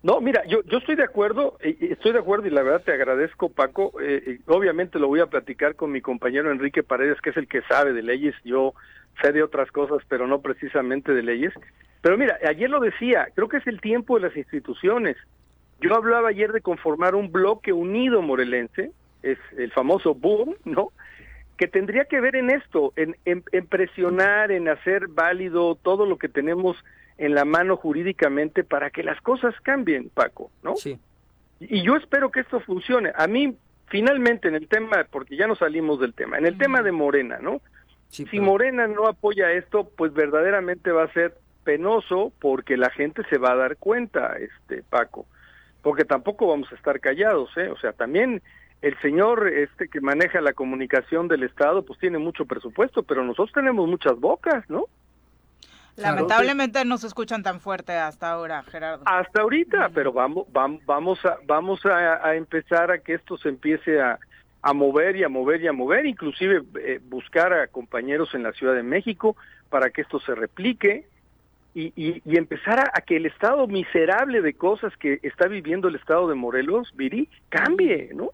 no, mira, yo, yo estoy de acuerdo, estoy de acuerdo y la verdad te agradezco, Paco. Eh, obviamente lo voy a platicar con mi compañero Enrique Paredes, que es el que sabe de leyes. Yo sé de otras cosas, pero no precisamente de leyes. Pero mira, ayer lo decía, creo que es el tiempo de las instituciones. Yo hablaba ayer de conformar un bloque unido morelense, es el famoso boom, ¿no? Que tendría que ver en esto, en, en, en presionar, en hacer válido todo lo que tenemos en la mano jurídicamente para que las cosas cambien, Paco, ¿no? Sí. Y yo espero que esto funcione. A mí, finalmente, en el tema, porque ya no salimos del tema, en el tema de Morena, ¿no? si Morena no apoya esto, pues verdaderamente va a ser penoso porque la gente se va a dar cuenta, este Paco, porque tampoco vamos a estar callados, ¿eh? O sea, también el señor este que maneja la comunicación del Estado, pues tiene mucho presupuesto, pero nosotros tenemos muchas bocas, ¿no? Lamentablemente no se escuchan tan fuerte hasta ahora, Gerardo. Hasta ahorita, pero vamos, vamos, vamos a, vamos a, empezar a que esto se empiece a, a mover y a mover y a mover, inclusive eh, buscar a compañeros en la Ciudad de México para que esto se replique y, y, y empezar a, a, que el estado miserable de cosas que está viviendo el estado de Morelos, Viri, cambie, ¿no?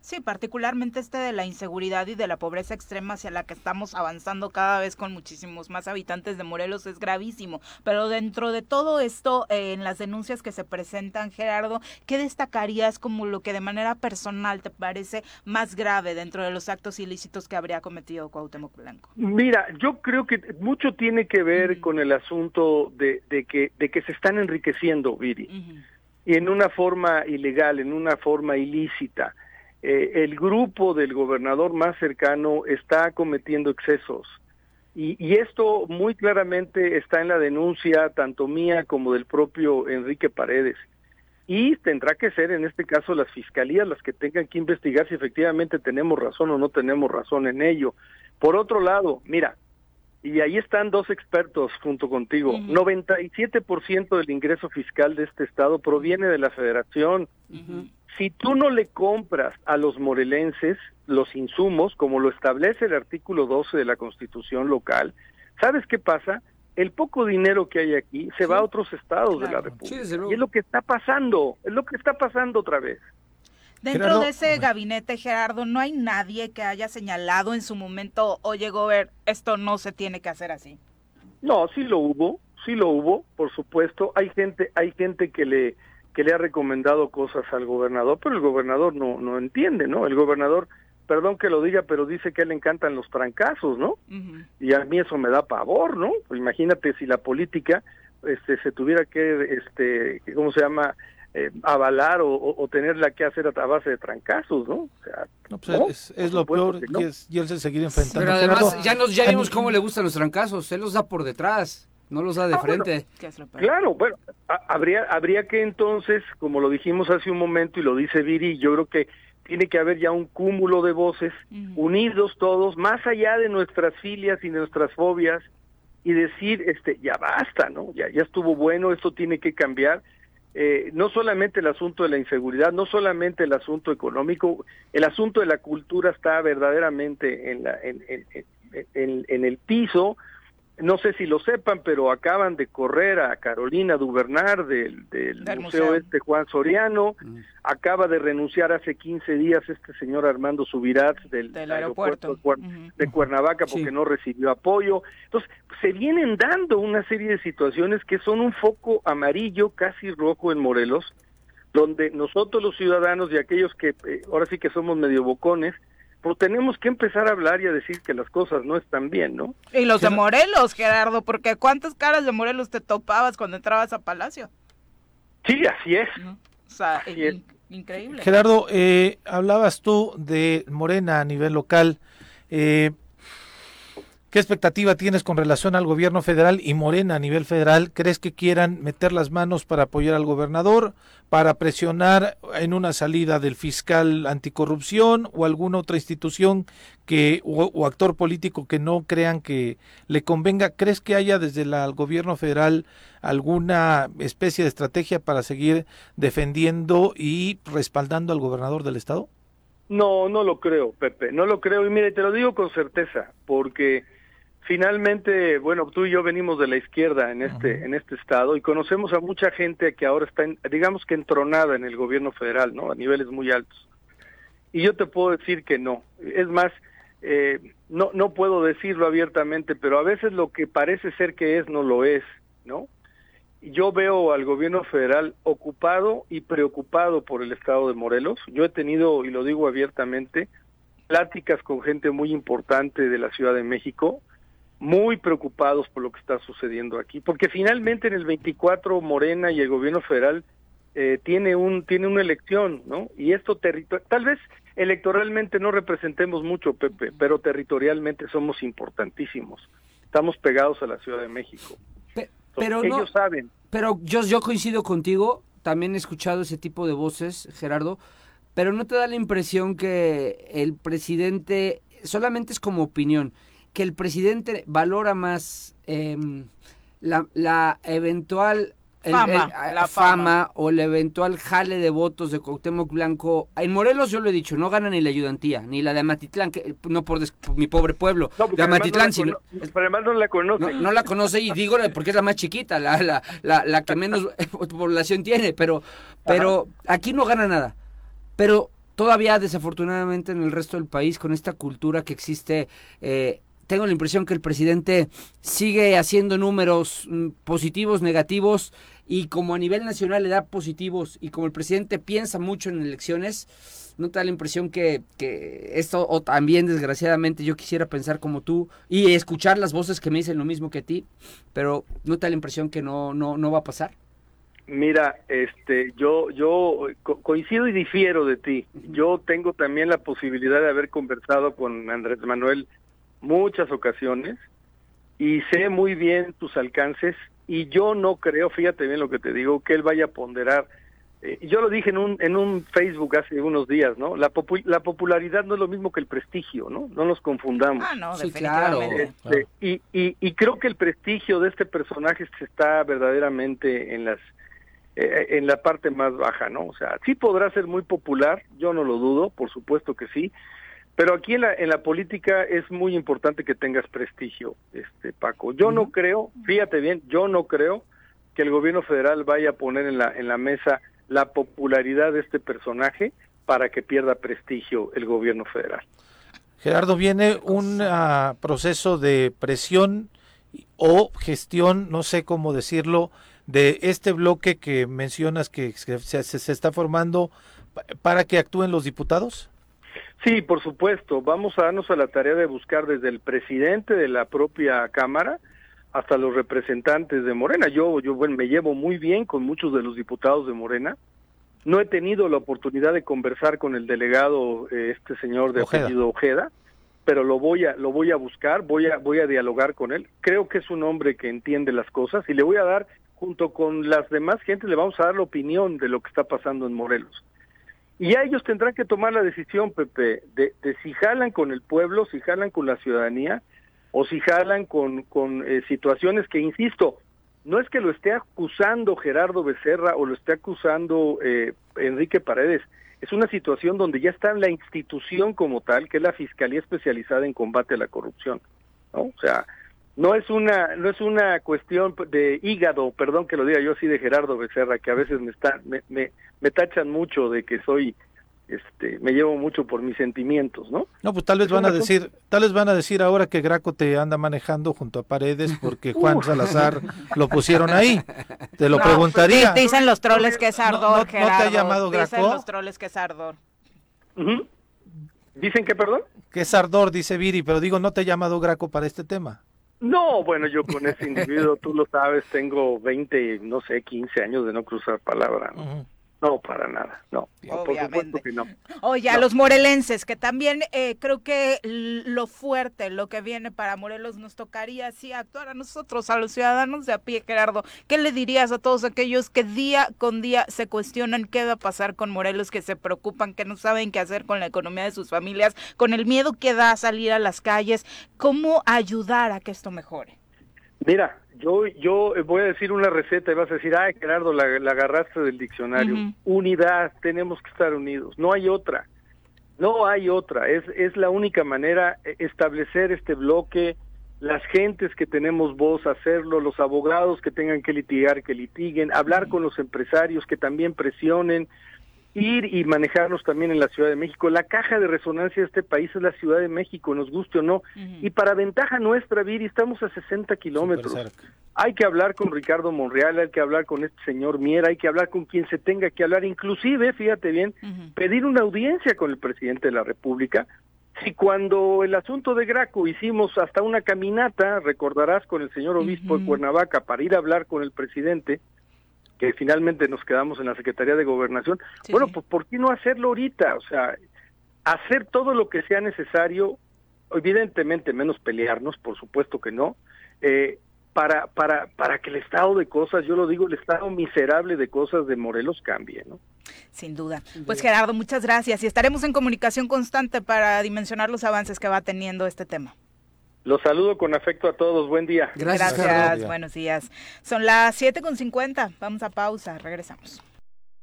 Sí, particularmente este de la inseguridad y de la pobreza extrema hacia la que estamos avanzando cada vez con muchísimos más habitantes de Morelos es gravísimo. Pero dentro de todo esto, eh, en las denuncias que se presentan, Gerardo, ¿qué destacarías como lo que de manera personal te parece más grave dentro de los actos ilícitos que habría cometido Cuauhtémoc Blanco? Mira, yo creo que mucho tiene que ver con el asunto de, de, que, de que se están enriqueciendo, Viri, y en una forma ilegal, en una forma ilícita. Eh, el grupo del gobernador más cercano está cometiendo excesos. Y, y, esto muy claramente está en la denuncia tanto mía como del propio Enrique Paredes. Y tendrá que ser en este caso las fiscalías las que tengan que investigar si efectivamente tenemos razón o no tenemos razón en ello. Por otro lado, mira, y ahí están dos expertos junto contigo, 97% del ingreso fiscal de este estado proviene de la federación si tú no le compras a los morelenses los insumos, como lo establece el artículo 12 de la Constitución local, ¿sabes qué pasa? El poco dinero que hay aquí se va a otros estados de la República. y es lo que está pasando, es lo que está pasando otra vez. Dentro de ese gabinete, Gerardo, no hay nadie que haya señalado en su momento, oye, Gober, esto no se tiene que hacer así. No, sí lo hubo, sí lo hubo, por supuesto. Hay gente, hay gente que le que le ha recomendado cosas al gobernador, pero el gobernador no, no entiende, ¿no? El gobernador perdón que lo diga, pero dice que a él le encantan los trancazos, ¿no? Y a mí eso me da pavor, ¿no? Pues imagínate si la política este, se tuviera que, este, ¿cómo se llama? Eh, avalar o, tenerla que hacer a, base de trancazos, ¿no? O sea, no, pues es, lo peor y, es, y él se seguir enfrentando. Pero además ya, nos, ya vimos cómo le gustan los trancazos, él los da por detrás. No los da de ah, frente. claro, bueno, habría habría que entonces, como lo dijimos hace un momento y lo dice Viri, yo creo que tiene que haber ya un cúmulo de voces unidos todos, más allá de nuestras filias y de nuestras fobias, y decir, este, ya basta, ¿no? Ya, ya estuvo bueno, esto tiene que cambiar. Eh, no solamente el asunto de la inseguridad, no solamente el asunto económico, el asunto de la cultura está verdaderamente en, la, en, en, en el piso, no sé si lo sepan, pero acaban de correr a Carolina Dubernar del, del, museo, este Juan Soriano, mm. acaba de renunciar hace 15 días este señor Armando Subirat del, aeropuerto, de Cuernavaca porque no recibió apoyo. Entonces, se vienen dando una serie de situaciones que son un foco amarillo, casi rojo en Morelos, donde nosotros los ciudadanos y aquellos que eh, ahora sí que somos medio bocones, pues tenemos que empezar a hablar y a decir que las cosas no están bien, ¿no? Y los de Morelos, Gerardo, porque ¿cuántas caras de Morelos te topabas cuando entrabas a Palacio? Sí, así es. O sea, increíble. Gerardo, eh, hablabas tú de Morena a nivel local. Eh, ¿Qué expectativa tienes con relación al gobierno federal y Morena a nivel federal? ¿Crees que quieran meter las manos para apoyar al gobernador, para presionar en una salida del fiscal anticorrupción o alguna otra institución que o, actor político que no crean que le convenga? ¿Crees que haya desde el gobierno federal alguna especie de estrategia para seguir defendiendo y respaldando al gobernador del estado? No, no lo creo, Pepe, no lo creo y mire, te lo digo con certeza, porque finalmente, bueno, tú y yo venimos de la izquierda en este en este estado y conocemos a mucha gente que ahora está, digamos que entronada en el gobierno federal, ¿no? A niveles muy altos. Y yo te puedo decir que no. Es más, eh, no no puedo decirlo abiertamente, pero a veces lo que parece ser que es no lo es, ¿no? Yo veo al gobierno federal ocupado y preocupado por el estado de Morelos. Yo he tenido, y lo digo abiertamente, pláticas con gente muy importante de la Ciudad de México, muy preocupados por lo que está sucediendo aquí, porque finalmente en el 24 Morena y el gobierno federal eh, tiene un tiene una elección, ¿no? Y esto tal vez electoralmente no representemos mucho, Pepe, pero territorialmente somos importantísimos. Estamos pegados a la Ciudad de México. pero ellos saben. Pero yo yo coincido contigo, también he escuchado ese tipo de voces, Gerardo, pero no te da la impresión que el presidente solamente es como opinión que el presidente valora más em, la, eventual fama, la fama, o el eventual jale de votos de Cuauhtémoc Blanco. En Morelos yo lo he dicho, no gana ni la ayudantía, ni la de Amatitlán, que no por, mi pobre pueblo, de Amatitlán, sino... además no la conoce. No, la conoce y digo porque es la más chiquita, la, la, la, que menos población tiene, pero, pero aquí no gana nada. Pero todavía desafortunadamente en el resto del país con esta cultura que existe eh, tengo la impresión que el presidente sigue haciendo números mm, positivos, negativos, y como a nivel nacional le da positivos, y como el presidente piensa mucho en elecciones, ¿no te da la impresión que, que esto, o también desgraciadamente yo quisiera pensar como tú, y escuchar las voces que me dicen lo mismo que a ti, pero ¿no te da la impresión que no, no, no va a pasar? Mira, este, yo, yo coincido y difiero de ti. Yo tengo también la posibilidad de haber conversado con Andrés Manuel muchas ocasiones y sé muy bien tus alcances y yo no creo, fíjate bien lo que te digo, que él vaya a ponderar. Eh, yo lo dije en un, en un Facebook hace unos días, ¿no? La, la popularidad no es lo mismo que el prestigio, ¿no? No nos confundamos. Ah, no. Este, y, y, y, creo que el prestigio de este personaje está verdaderamente en las eh, en la parte más baja, ¿no? O sea, sí podrá ser muy popular, yo no lo dudo, por supuesto que sí, pero aquí en la, en la política es muy importante que tengas prestigio, este Paco. Yo no creo, fíjate bien, yo no creo que el gobierno federal vaya a poner en la, en la mesa la popularidad de este personaje para que pierda prestigio el gobierno federal. Gerardo, viene un ah, proceso de presión o gestión, no sé cómo decirlo, de este bloque que mencionas que se, se está formando para que actúen los diputados. Sí, por supuesto. Vamos a darnos a la tarea de buscar desde el presidente de la propia Cámara hasta los representantes de Morena. Yo, yo bueno, me llevo muy bien con muchos de los diputados de Morena. No he tenido la oportunidad de conversar con el delegado, eh, este señor de Ojeda. apellido Ojeda, pero lo voy a lo voy a buscar, voy a voy a dialogar con él. Creo que es un hombre que entiende las cosas y le voy a dar junto con las demás gentes le vamos a dar la opinión de lo que está pasando en Morelos. Y ya ellos tendrán que tomar la decisión, Pepe, de, de si jalan con el pueblo, si jalan con la ciudadanía o si jalan con, con eh, situaciones que, insisto, no es que lo esté acusando Gerardo Becerra o lo esté acusando eh, Enrique Paredes, es una situación donde ya está la institución como tal, que es la Fiscalía Especializada en Combate a la Corrupción, ¿no? O sea, no es una no es una cuestión de hígado, perdón que lo diga yo así de Gerardo Becerra, que a veces me está me, me, me tachan mucho de que soy este me llevo mucho por mis sentimientos, ¿no? No, pues tal vez van a decir, tal vez van a decir ahora que Graco te anda manejando junto a Paredes porque Juan Salazar lo pusieron ahí. Te lo No, preguntaría. pues, Dicen los troles que es No, no- ardor, no te ha llamado Dicen Graco? los troles que es ardor. ¿Dicen que perdón? Que es ardor, dice Viri, pero digo, no te ha llamado Graco para este tema. No, bueno, yo con ese individuo, tú lo sabes, tengo 20, no sé, 15 años de no cruzar palabra. No. No, para nada, no. no, por Obviamente. supuesto que no. Oye, a los morelenses, que también eh, creo que lo fuerte, lo que viene para Morelos, nos tocaría así actuar a nosotros, a los ciudadanos de a pie, Gerardo. ¿Qué le dirías a todos aquellos que día con día se cuestionan qué va a pasar con Morelos, que se preocupan, que no saben qué hacer con la economía de sus familias, con el miedo que da salir a las calles? ¿Cómo ayudar a que esto mejore? Mira, yo yo voy a decir una receta y vas a decir, ay, Gerardo, la, la agarraste del diccionario. Unidad, tenemos que estar unidos. No hay otra. No hay otra. Es, es la única manera eh, establecer este bloque, las gentes que tenemos voz, hacerlo, los abogados que tengan que litigar, que litiguen, hablar con los empresarios que también presionen, ir y manejarnos también en la Ciudad de México. La caja de resonancia de este país es la Ciudad de México, nos guste o no. Y para ventaja nuestra, Viri, estamos a 60 kilómetros. Hay que hablar con Ricardo Monreal, hay que hablar con este señor Miera, hay que hablar con quien se tenga que hablar, inclusive, fíjate bien, pedir una audiencia con el presidente de la República. Si cuando el asunto de Graco hicimos hasta una caminata, recordarás con el señor obispo de. Cuernavaca para ir a hablar con el presidente, que finalmente nos quedamos en la Secretaría de Gobernación, Sí, bueno, sí. pues ¿por qué no hacerlo ahorita? O sea, hacer todo lo que sea necesario, evidentemente menos pelearnos, por supuesto que no, eh, para, para, para que el estado de cosas, yo lo digo, el estado miserable de cosas de Morelos cambie, ¿no? Sin duda. Pues Gerardo, muchas gracias y estaremos en comunicación constante para dimensionar los avances que va teniendo este tema. Los saludo con afecto a todos, buen día. Gracias, buenos días. Son las 7 con 50, vamos a pausa, regresamos.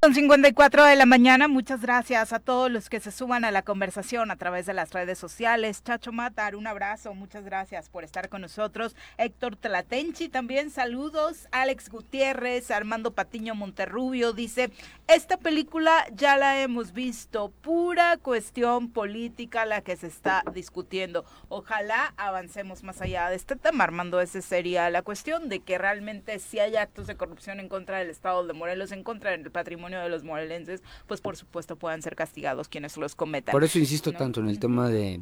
Con 54 de la mañana, muchas gracias a todos los que se suban a la conversación a través de las redes sociales. Chacho Matar, un abrazo, muchas gracias por estar con nosotros. Héctor Tlatenchi también, saludos. Alex Gutiérrez, Armando Patiño Monterrubio dice, esta película ya la hemos visto, pura cuestión política la que se está discutiendo. Ojalá avancemos más allá de este tema, Armando, esa sería la cuestión de que realmente si hay actos de corrupción en contra del Estado de Morelos, en contra del patrimonio de los morelenses, pues por supuesto puedan ser castigados quienes los cometan. Por eso insisto ¿no? tanto en el tema de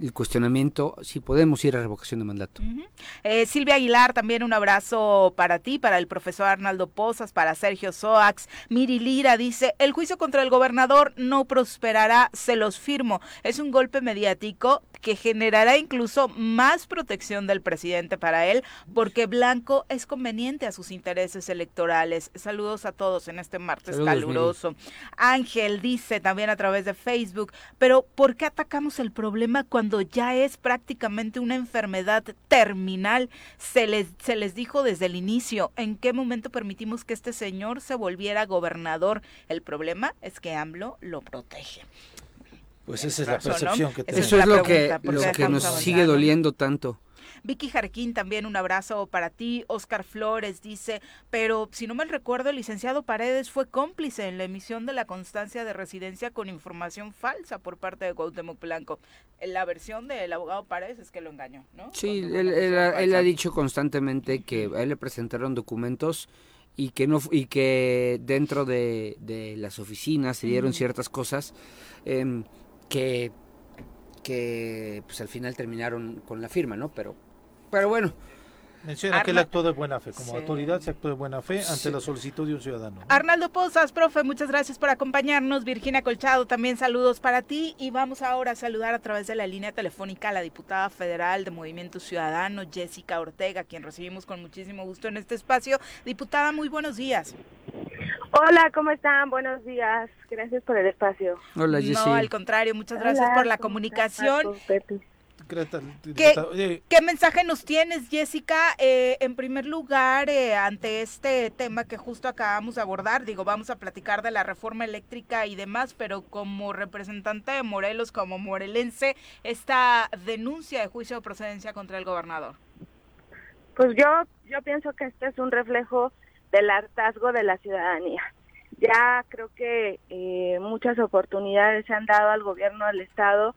el cuestionamiento, si podemos ir a revocación de mandato. Eh, Silvia Aguilar, también un abrazo para ti, para el profesor Arnaldo Pozas, para Sergio Soax. Miri Lira dice, el juicio contra el gobernador no prosperará, se los firmo. Es un golpe mediático que generará incluso más protección del presidente para él, porque Blanco es conveniente a sus intereses electorales. Saludos a todos en este martes Saludos, Miri. caluroso. Ángel dice también a través de Facebook, pero ¿por qué atacamos el problema cuando ya es prácticamente una enfermedad terminal? Se les, se les dijo desde el inicio, ¿en qué momento permitimos que este señor se volviera gobernador? El problema es que AMLO lo protege. Pues esa es la percepción que tenemos. es Eso es lo que, pregunta, ¿por lo que nos sigue doliendo tanto. Vicky Jarquín, también un abrazo para ti. Oscar Flores dice, pero si no mal recuerdo, el licenciado Paredes fue cómplice en la emisión de la constancia de residencia con información falsa por parte de Cuauhtémoc Blanco. La versión del abogado Paredes es que lo engañó, ¿no? Sí, él, ha- él ha falsa. dicho constantemente que a él le presentaron documentos y que no y que dentro de, de las oficinas se dieron ciertas cosas em, que que pues al final terminaron con la firma, ¿no? Pero, pero bueno. Menciona que él actuó de buena fe, como autoridad se actuó de buena fe ante la solicitud de un ciudadano. Arnaldo Pozas, profe, muchas gracias por acompañarnos. Virginia Colchado, también saludos para ti. Y vamos ahora a saludar a través de la línea telefónica a la diputada federal de Movimiento Ciudadano, Jessica Ortega, quien recibimos con muchísimo gusto en este espacio. Diputada, muy buenos días. Hola, ¿cómo están? Buenos días. Gracias por el espacio. Hola, Jessica. No, al contrario, muchas gracias por la comunicación. ¿Qué, ¿Qué, mensaje nos tienes, Jessica? Eh, en primer lugar, eh, ante este tema que justo acabamos de abordar, digo, vamos a platicar de la reforma eléctrica y demás, pero como representante de Morelos, como morelense, esta denuncia de juicio de procedencia contra el gobernador. Pues yo, yo pienso que este es un reflejo del hartazgo de la ciudadanía. Ya creo que eh, muchas oportunidades se han dado al gobierno del Estado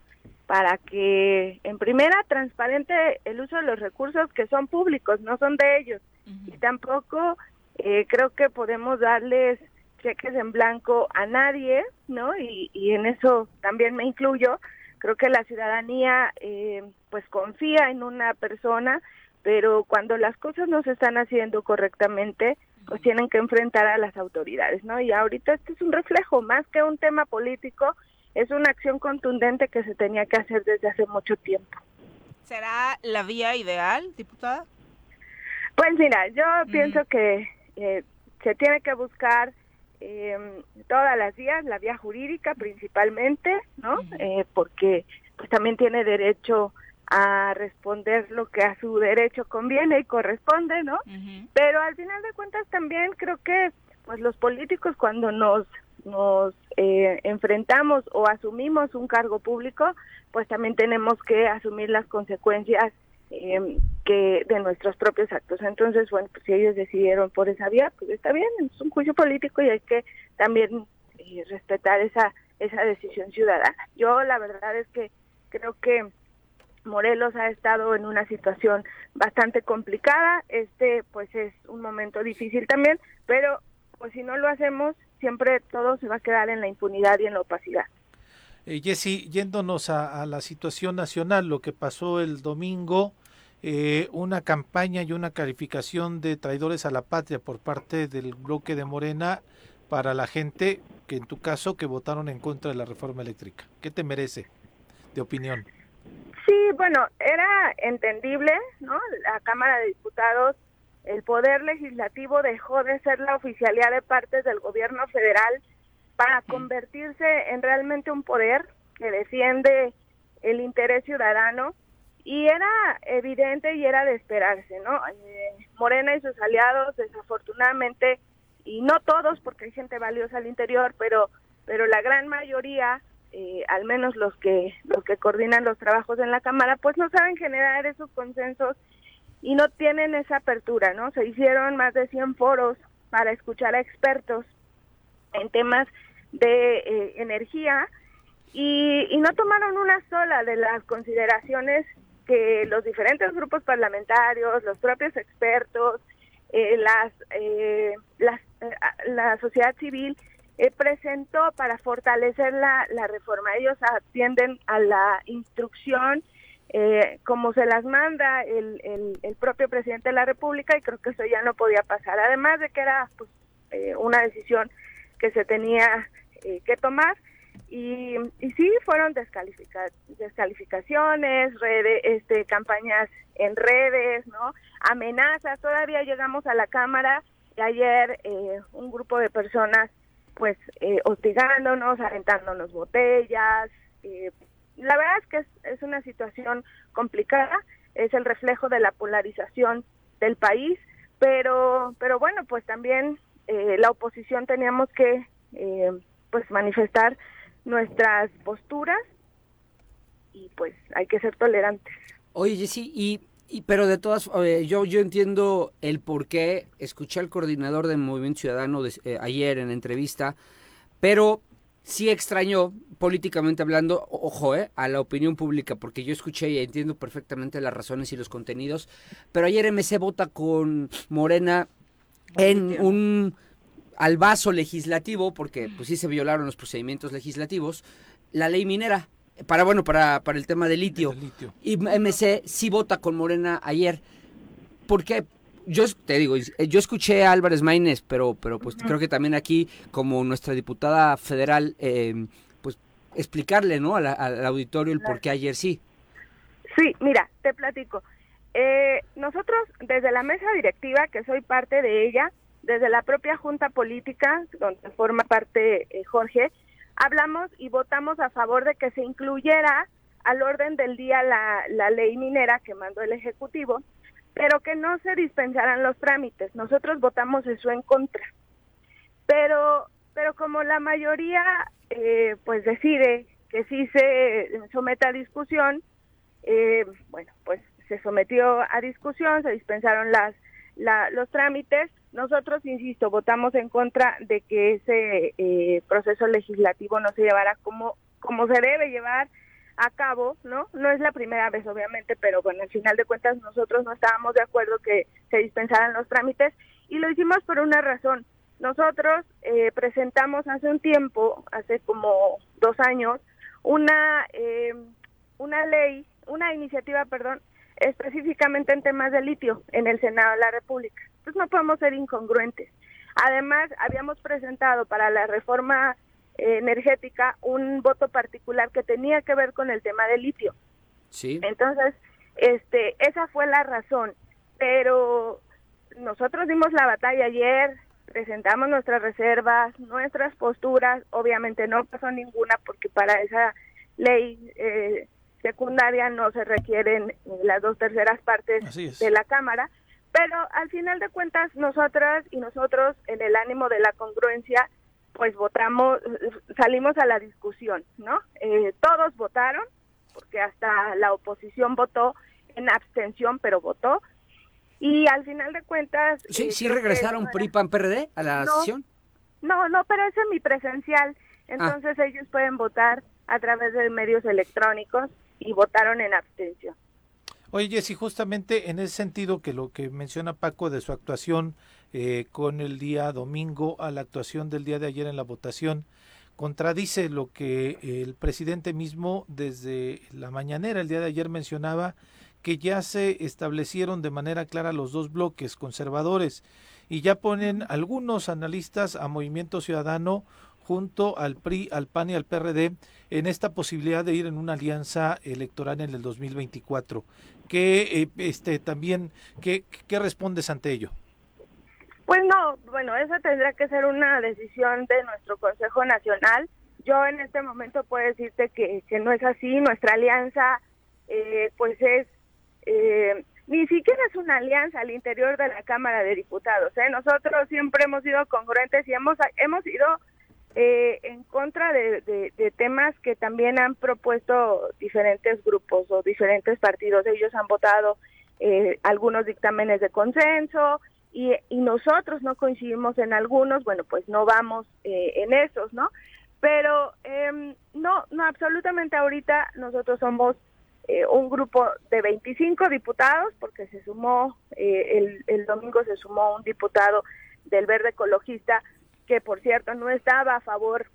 para que, en primera, transparente el uso de los recursos que son públicos, no son de ellos. Y tampoco eh, creo que podemos darles cheques en blanco a nadie, ¿no? Y, y en eso también me incluyo. Creo que la ciudadanía, eh, pues, confía en una persona, pero cuando las cosas no se están haciendo correctamente, pues tienen que enfrentar a las autoridades, ¿no? Y ahorita este es un reflejo, más que un tema político, es una acción contundente que se tenía que hacer desde hace mucho tiempo. ¿Será la vía ideal, diputada? Pues mira, yo pienso que eh, se tiene que buscar eh, todas las vías, la vía jurídica principalmente, ¿no? eh, porque pues también tiene derecho a responder lo que a su derecho conviene y corresponde, ¿no? Pero al final de cuentas también creo que pues los políticos cuando nos nos eh, enfrentamos o asumimos un cargo público, pues también tenemos que asumir las consecuencias eh, que de nuestros propios actos. Entonces, bueno, pues si ellos decidieron por esa vía, pues está bien, es un juicio político y hay que también eh, respetar esa esa decisión ciudadana. Yo la verdad es que creo que Morelos ha estado en una situación bastante complicada, este pues es un momento difícil también, pero pues si no lo hacemos siempre todo se va a quedar en la impunidad y en la opacidad. Eh, Jessy, yéndonos a, la situación nacional, lo que pasó el domingo, eh, una campaña y una calificación de traidores a la patria por parte del bloque de Morena para la gente que en tu caso que votaron en contra de la reforma eléctrica. ¿Qué te merece de opinión? Sí, bueno, era entendible, ¿no? La Cámara de Diputados el poder legislativo dejó de ser la oficialidad de partes del gobierno federal para convertirse en realmente un poder que defiende el interés ciudadano y era evidente y era de esperarse, ¿no? Eh, Morena y sus aliados, desafortunadamente, y no todos, porque hay gente valiosa al interior, pero, pero la gran mayoría, eh, al menos los que los que coordinan los trabajos en la cámara, pues no saben generar esos consensos y no tienen esa apertura, ¿no? Se hicieron más de 100 foros para escuchar a expertos en temas de eh, energía y, y, no tomaron una sola de las consideraciones que los diferentes grupos parlamentarios, los propios expertos, eh, las, eh, las la sociedad civil presentó para fortalecer la, reforma. Ellos atienden a la instrucción eh, como se las manda el, el, propio presidente de la República y creo que eso ya no podía pasar. Además de que era pues, eh, una decisión que se tenía eh, que tomar y, y sí fueron descalificaciones, redes, este, campañas en redes, no, amenazas. Todavía llegamos a la cámara y ayer un grupo de personas pues hostigándonos, aventándonos botellas, eh, la verdad es que es, una situación complicada, es el reflejo de la polarización del país, pero, pero bueno, pues también eh, la oposición teníamos que eh, pues manifestar nuestras posturas y pues hay que ser tolerantes. Oye, Jessy, y, y pero de todas, yo, yo entiendo el por qué, escuché al coordinador del Movimiento Ciudadano eh, ayer en entrevista, pero sí extrañó, políticamente hablando, ojo, eh, a la opinión pública, porque yo escuché y entiendo perfectamente las razones y los contenidos, pero ayer MC vota con Morena en un albazo legislativo, porque pues sí se violaron los procedimientos legislativos, la ley minera. Para, bueno, para, para el tema de litio. De litio. Y MC sí vota con Morena ayer. Porque yo te digo, yo escuché a Álvarez Maínez, pero, pero pues creo que también aquí, como nuestra diputada federal, eh, pues explicarle, ¿no? a la- al auditorio el por qué ayer sí. Sí, mira, te platico. Eh, nosotros, desde la mesa directiva, que soy parte de ella, desde la propia Junta Política, donde forma parte eh, Jorge, hablamos y votamos a favor de que se incluyera al orden del día la, ley minera que mandó el Ejecutivo, pero que no se dispensaran los trámites. Nosotros votamos eso en contra. Pero, pero como la mayoría eh, pues decide que sí se someta a discusión, eh, bueno, pues se sometió a discusión, se dispensaron las la- los trámites. Nosotros, insisto, votamos en contra de que ese eh, proceso legislativo no se llevara como como se debe llevar a cabo, ¿no? No es la primera vez, obviamente, pero bueno, al final de cuentas nosotros no estábamos de acuerdo que se dispensaran los trámites y lo hicimos por una razón. Nosotros eh, presentamos hace un tiempo, hace como dos años, una eh, una ley, una iniciativa, perdón, específicamente en temas de litio en el Senado de la República. Entonces no podemos ser incongruentes. Además, habíamos presentado para la reforma eh, energética un voto particular que tenía que ver con el tema del litio. Sí. Entonces, este, esa fue la razón. Pero nosotros dimos la batalla ayer, presentamos nuestras reservas, nuestras posturas, obviamente no pasó ninguna porque para esa ley eh, secundaria no se requieren eh, las dos terceras partes de la Cámara, pero al final de cuentas nosotras y nosotros en el ánimo de la congruencia pues votamos, salimos a la discusión, ¿no? Eh, todos votaron, porque hasta la oposición votó en abstención, pero votó, y al final de cuentas... Sí, eh, sí regresaron PRI, PAN, PRD a la No. sesión. No, no, pero es semipresencial, entonces ellos pueden votar a través de medios electrónicos y votaron en abstención. Oye, Jessy, justamente en ese sentido que lo que menciona Paco de su actuación eh, con el día domingo a la actuación del día de ayer en la votación, contradice lo que el presidente mismo desde la mañanera el día de ayer mencionaba que ya se establecieron de manera clara los dos bloques conservadores y ya ponen algunos analistas a Movimiento Ciudadano junto al PRI, al PAN y al PRD en esta posibilidad de ir en una alianza electoral en el 2024. ¿Qué, eh, este, también, qué, qué respondes ante ello? Pues no, bueno, eso tendrá que ser una decisión de nuestro Consejo Nacional. Yo en este momento puedo decirte que, que no es así. Nuestra alianza, eh, pues es, eh, ni siquiera es una alianza al interior de la Cámara de Diputados. ¿eh? Nosotros siempre hemos sido congruentes y hemos, hemos ido eh, en contra de, de- temas que también han propuesto diferentes grupos o diferentes partidos. Ellos han votado eh, algunos dictámenes de consenso y, y nosotros no coincidimos en algunos, bueno, pues no vamos eh, en esos, ¿no? Pero em, no, no, absolutamente ahorita nosotros somos eh, un grupo de 25 diputados, porque se sumó, eh, el, el domingo se sumó un diputado del Verde Ecologista, que por cierto no estaba a favor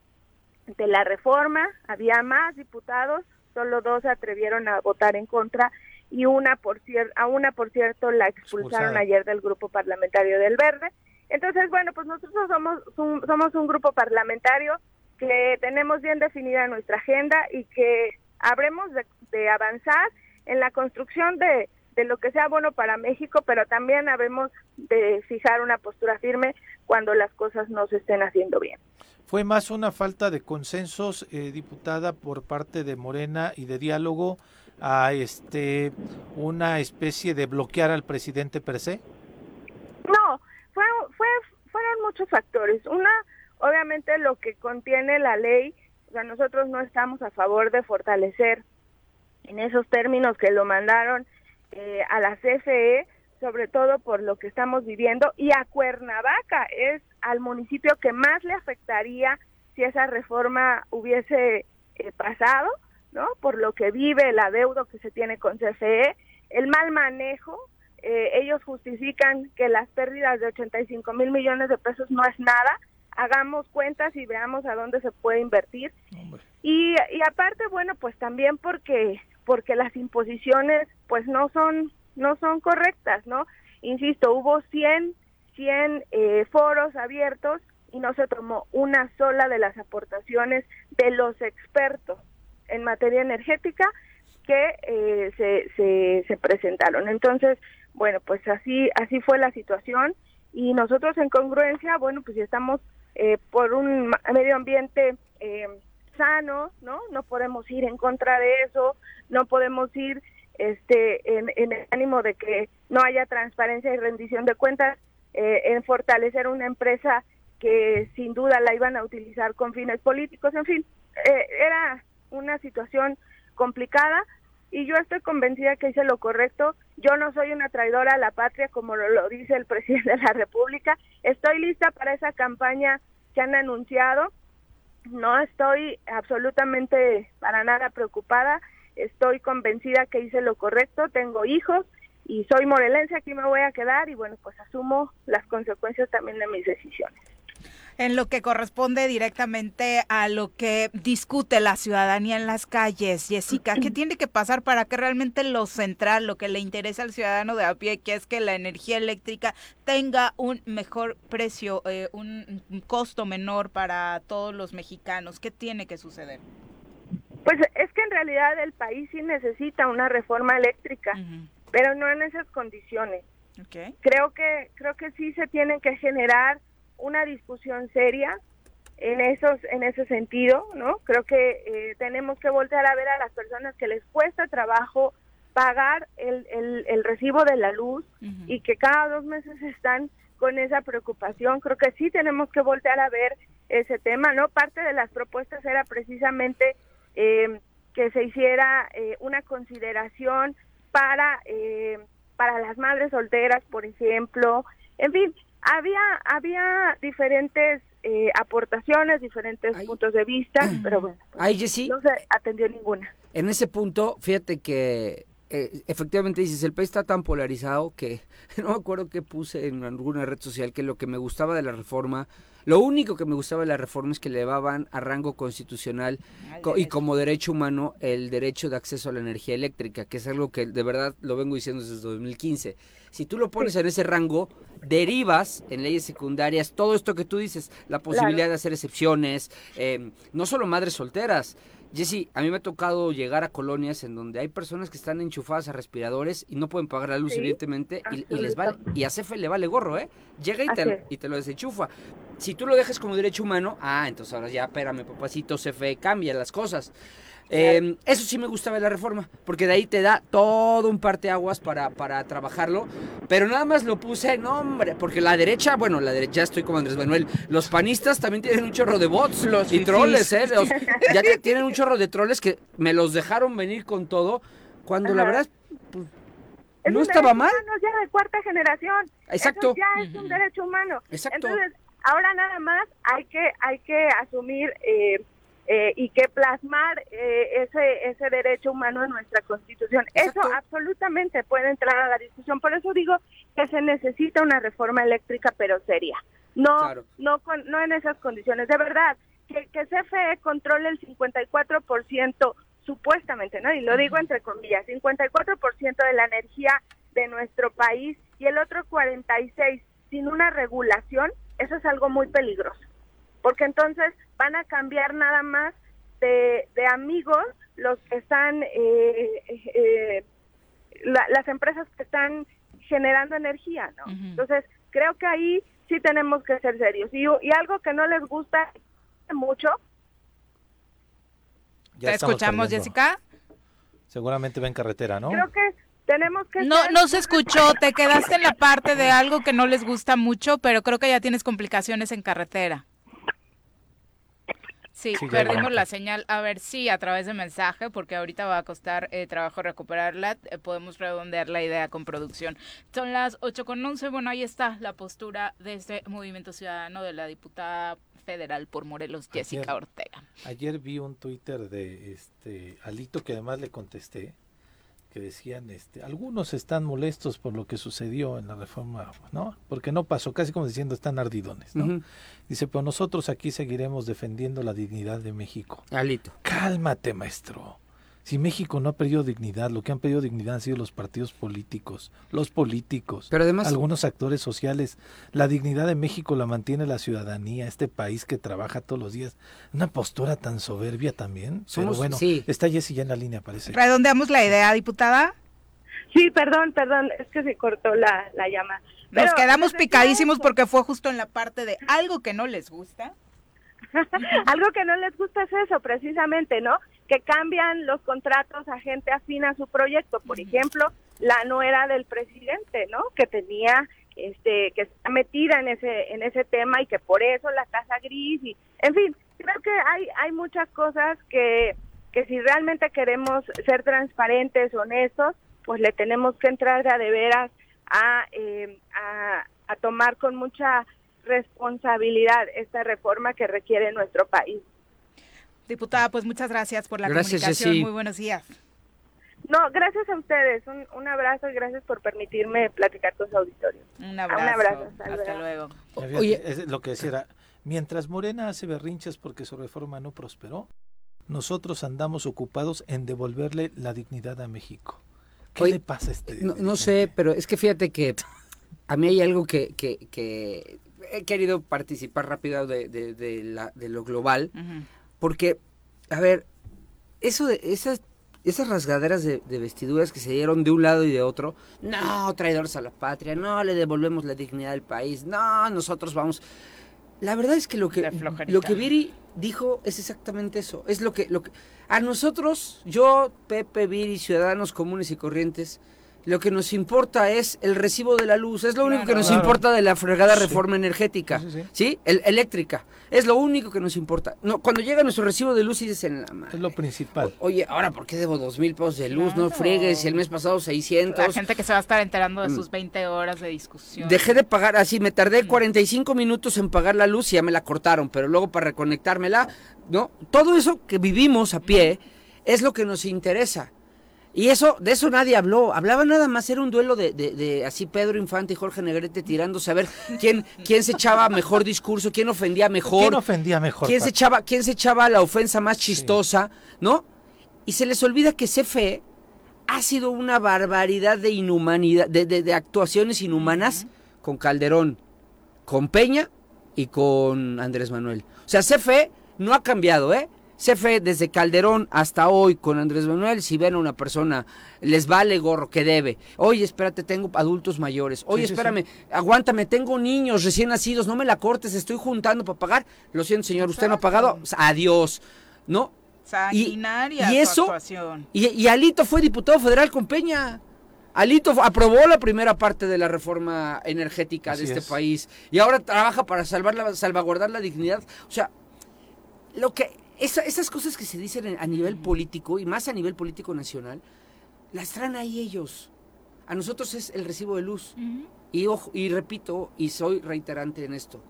de la reforma, había más diputados, solo dos se atrevieron a votar en contra y una por cier- a una por cierto la expulsaron Expulsada. ayer del grupo parlamentario del Verde. Entonces, bueno, pues nosotros somos un, somos un grupo parlamentario que tenemos bien definida nuestra agenda y que habremos de, de avanzar en la construcción de, de lo que sea bueno para México, pero también habremos de fijar una postura firme cuando las cosas no se estén haciendo bien. Fue más una falta de consensos, eh, diputada, por parte de Morena y de diálogo a este una especie de bloquear al presidente per se. No, fue, fue, fueron muchos factores. Una, obviamente lo que contiene la ley, o sea, nosotros no estamos a favor de fortalecer en esos términos que lo mandaron eh, a la CFE, sobre todo por lo que estamos viviendo, y a Cuernavaca es al municipio que más le afectaría si esa reforma hubiese eh, pasado, ¿no? Por lo que vive el adeudo que se tiene con CFE, el mal manejo, eh, ellos justifican que las pérdidas de 85 mil millones de pesos no es nada, hagamos cuentas y veamos a dónde se puede invertir. Y, y aparte, bueno, pues también porque porque las imposiciones pues no son no son correctas, ¿no? Insisto, hubo 100 100 eh, foros abiertos y no se tomó una sola de las aportaciones de los expertos en materia energética que eh, se, se, se presentaron. Entonces, bueno, pues así así fue la situación y nosotros en congruencia, bueno, pues estamos eh, por un medio ambiente eh, sano, ¿no? No podemos ir en contra de eso, no podemos ir este en, el ánimo de que no haya transparencia y rendición de cuentas, eh, en fortalecer una empresa que sin duda la iban a utilizar con fines políticos, en fin, eh, era una situación complicada y yo estoy convencida que hice lo correcto. Yo no soy una traidora a la patria, como lo dice el presidente de la República. Estoy lista para esa campaña que han anunciado no estoy absolutamente para nada preocupada, estoy convencida que hice lo correcto, tengo hijos y soy morelense, aquí me voy a quedar y bueno, pues asumo las consecuencias también de mis decisiones en lo que corresponde directamente a lo que discute la ciudadanía en las calles. Jessica, ¿qué tiene que pasar para que realmente lo central, lo que le interesa al ciudadano de a pie, que es que la energía eléctrica tenga un mejor precio, eh, un costo menor para todos los mexicanos? ¿Qué tiene que suceder? Pues es que en realidad el país sí necesita una reforma eléctrica, pero no en esas condiciones. Creo que creo que sí se tienen que generar una discusión seria en esos en ese sentido no creo que eh, tenemos que voltear a ver a las personas que les cuesta trabajo pagar el, el, recibo de la luz y que cada dos meses están con esa preocupación. Creo que sí tenemos que voltear a ver ese tema no parte de las propuestas era precisamente eh, que se hiciera eh, una consideración para para las madres solteras por ejemplo. En fin había, había diferentes eh, aportaciones, diferentes puntos de vista, pero bueno, pues, no se atendió ninguna. En ese punto, fíjate que eh, efectivamente dices, el país está tan polarizado que no me acuerdo qué puse en alguna red social que lo que me gustaba de la reforma, lo único que me gustaba de la reforma es que elevaban a rango constitucional y como derecho humano el derecho de acceso a la energía eléctrica, que es algo que de verdad lo vengo diciendo desde 2015. Si tú lo pones en ese rango, derivas en leyes secundarias todo esto que tú dices, la posibilidad de hacer excepciones, eh, no solo madres solteras, Jessy, a mí me ha tocado llegar a colonias en donde hay personas que están enchufadas a respiradores y no pueden pagar la luz, evidentemente, y, les vale, y a CFE le vale gorro, ¿eh? Llega y te, y te, lo desenchufa. Si tú lo dejas como derecho humano, ah, entonces ahora ya, espérame, papacito, CFE cambia las cosas. Eh, eso sí me gustaba de la reforma, porque de ahí te da todo un parteaguas para, para trabajarlo, pero nada más lo puse, no hombre, porque la derecha, bueno, la derecha, estoy como Andrés Manuel, los panistas también tienen un chorro de bots los, y troles, ¿eh? ya tienen un chorro de troles que me los dejaron venir con todo, cuando la verdad, pues, no estaba mal. Ya de cuarta generación. Exacto. ya es un derecho humano. Exacto. Entonces, ahora nada más hay que, hay que asumir... Eh, eh, y que plasmar eh, ese, ese derecho humano en nuestra constitución. Eso absolutamente puede entrar a la discusión. Por eso digo que se necesita una reforma eléctrica, pero seria. No, no, no en esas condiciones. De verdad, que, que CFE controle el 54% supuestamente, ¿no? Y lo digo entre comillas, 54% de la energía de nuestro país y el otro 46 sin una regulación, eso es algo muy peligroso porque entonces van a cambiar nada más de, amigos los que están, eh, eh, las empresas que están generando energía, ¿no? Entonces, creo que ahí sí tenemos que ser serios. Y, y algo que no les gusta mucho. ¿Te escuchamos, Jessica? Seguramente va en carretera, ¿no? Creo que tenemos que... No, no se escuchó, te quedaste en la parte de algo que no les gusta mucho, pero creo que ya tienes complicaciones en carretera. Sí, perdimos la señal. A ver si a través de mensaje, porque ahorita va a costar eh, trabajo recuperarla, eh, podemos redondear la idea con producción. Son las 8 con 11. Bueno, ahí está la postura de este Movimiento Ciudadano de la diputada federal por Morelos, Jessica Ortega. Ayer vi un Twitter de este Alito que además le contesté que decían, este, algunos están molestos por lo que sucedió en la reforma, ¿no? Porque no pasó, casi como diciendo están ardidones, ¿no? Dice, pero nosotros aquí seguiremos defendiendo la dignidad de México. Alito. Cálmate, maestro. Si México no ha perdido dignidad, lo que han perdido dignidad han sido los partidos políticos, los políticos, Pero además- algunos actores sociales. La dignidad de México la mantiene la ciudadanía, este país que trabaja todos los días. Una postura tan soberbia también. Pero Somos- bueno, sí. está Jessy ya en la línea, parece. Redondeamos la idea, diputada. Sí, perdón, perdón, es que se cortó la, la llama. Nos Pero quedamos picadísimos porque fue justo en la parte de algo que no les gusta. Algo que no les gusta es eso, precisamente, ¿no? Que cambian los contratos a gente afín a su proyecto. Por ejemplo, la nuera del presidente, ¿no? Que tenía, este, que está metida en ese, en ese tema y que por eso la casa gris y, en fin, creo que hay, hay muchas cosas que, que si realmente queremos ser transparentes, honestos, pues le tenemos que entrar a de veras a, eh, a, a tomar con mucha responsabilidad esta reforma que requiere nuestro país. Diputada, pues muchas gracias por la Gracias, comunicación. Jessy. Muy buenos días. No, gracias a ustedes. Un, un abrazo y gracias por permitirme platicar con su auditorio. Un abrazo. abrazo, hasta Hasta luego. Oye- es lo que decía era, mientras Morena hace berrinches porque su reforma no prosperó, nosotros andamos ocupados en devolverle la dignidad a México. ¿Qué Oye, le pasa a este? No, no sé, pero es que fíjate que a mí hay algo que, que, que he querido participar rápido de, de, de la, de lo global, Ujú. Porque, a ver, eso de esas, esas rasgaderas de, de vestiduras que se dieron de un lado y de otro, no, traidores a la patria, no, le devolvemos la dignidad al país, no, nosotros vamos... La verdad es que lo que, lo que Viri dijo es exactamente eso. Es lo que, lo que a nosotros, yo, Pepe, Viri, ciudadanos comunes y corrientes, lo que nos importa es el recibo de la luz. Es lo único que nos Claro. importa de la fregada Sí. reforma energética. Sí, sí, sí. ¿Sí? El, eléctrica. Es lo único que nos importa. No, cuando llega nuestro recibo de luz y dices en la madre. Es lo principal. O- Oye, ahora, ¿por qué debo dos mil pesos de luz? No Claro. friegues, y el mes pasado 600. La gente que se va a estar enterando de Mm. sus 20 horas de discusión. Dejé de pagar, así me tardé 45 minutos en pagar la luz y ya me la cortaron, pero luego para reconectármela, ¿no? Todo eso que vivimos a pie es lo que nos interesa. Y eso, de eso nadie habló. Hablaba nada más, era un duelo de, de, de así Pedro Infante y Jorge Negrete tirándose a ver quién, quién se echaba mejor discurso, quién ofendía mejor. ¿Quién ofendía mejor? ¿Quién se echaba, quién se echaba la ofensa más chistosa, no? Y se les olvida que CFE ha sido una barbaridad de inhumanidad, de, de- de actuaciones inhumanas con Calderón, con Peña y con Andrés Manuel. O sea, CFE no ha cambiado, ¿eh? CFE desde Calderón hasta hoy con Andrés Manuel, si ven a una persona, les vale gorro que debe. Oye, espérate, tengo adultos mayores. Oye, Sí, sí, espérame, aguántame, tengo niños recién nacidos, no me la cortes, estoy juntando para pagar. Lo siento, señor, usted no ha pagado. Adiós. ¿No? Y su eso-. Y, y Alito fue diputado federal con Peña. Alito aprobó la primera parte de la reforma energética Así de este es. país y ahora trabaja para salvar la, salvaguardar la dignidad. O sea, lo que esa- esas cosas que se dicen en- a nivel político y más a nivel político nacional, las traen ahí ellos. A nosotros es el recibo de luz. Y, ojo, y repito, y soy reiterante en esto,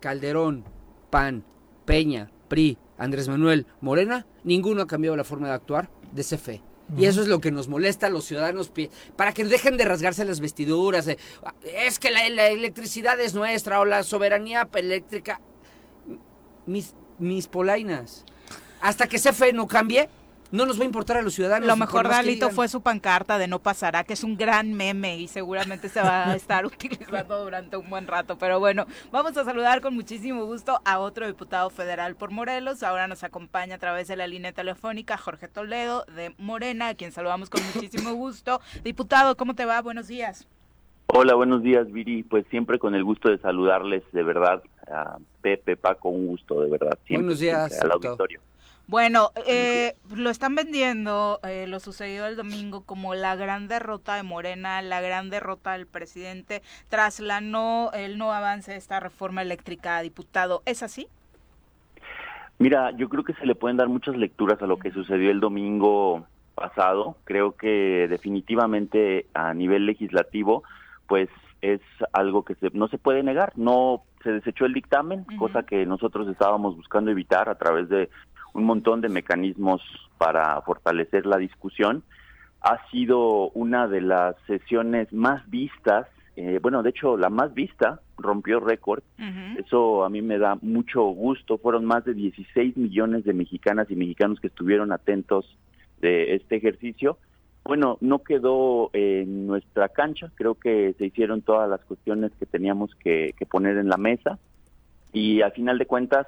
Calderón, PAN, Peña, PRI, Andrés Manuel, Morena, ninguno ha cambiado la forma de actuar de CFE. Y eso es lo que nos molesta a los ciudadanos, para que dejen de rasgarse las vestiduras. de, "Ah, es que la, la electricidad es nuestra o la soberanía eléctrica. Mis, mis polainas. Hasta que CFE no cambie, no nos va a importar a los ciudadanos. Lo mejor de Alito fue su pancarta de no pasará, que es un gran meme y seguramente se va a estar utilizando durante un buen rato. Pero bueno, vamos a saludar con muchísimo gusto a otro diputado federal por Morelos. Ahora nos acompaña a través de la línea telefónica Jorge Toledo de Morena, a quien saludamos con muchísimo gusto. Diputado, ¿cómo te va? Buenos días. Hola, buenos días, Viri. Pues siempre con el gusto de saludarles, de verdad, a Pepe, Paco, un gusto, de verdad. Siempre, Buenos días, siempre, al auditorio. Bueno, eh, lo están vendiendo, eh, lo sucedido el domingo, como la gran derrota de Morena, la gran derrota del presidente tras la no, el no avance de esta reforma eléctrica, diputado. ¿Es así? Mira, yo creo que se le pueden dar muchas lecturas a lo que sucedió el domingo pasado. Creo que definitivamente a nivel legislativo, pues es algo que se- no se puede negar. No se desechó el dictamen, cosa que nosotros estábamos buscando evitar a través de un montón de mecanismos para fortalecer la discusión. ha sido una de las sesiones más vistas, eh, bueno, de hecho la más vista, rompió récord, eso a mí me da mucho gusto, fueron más de 16 millones de mexicanas y mexicanos que estuvieron atentos de este ejercicio. Bueno, no quedó en nuestra cancha, creo que se hicieron todas las cuestiones que teníamos que, poner en la mesa y al final de cuentas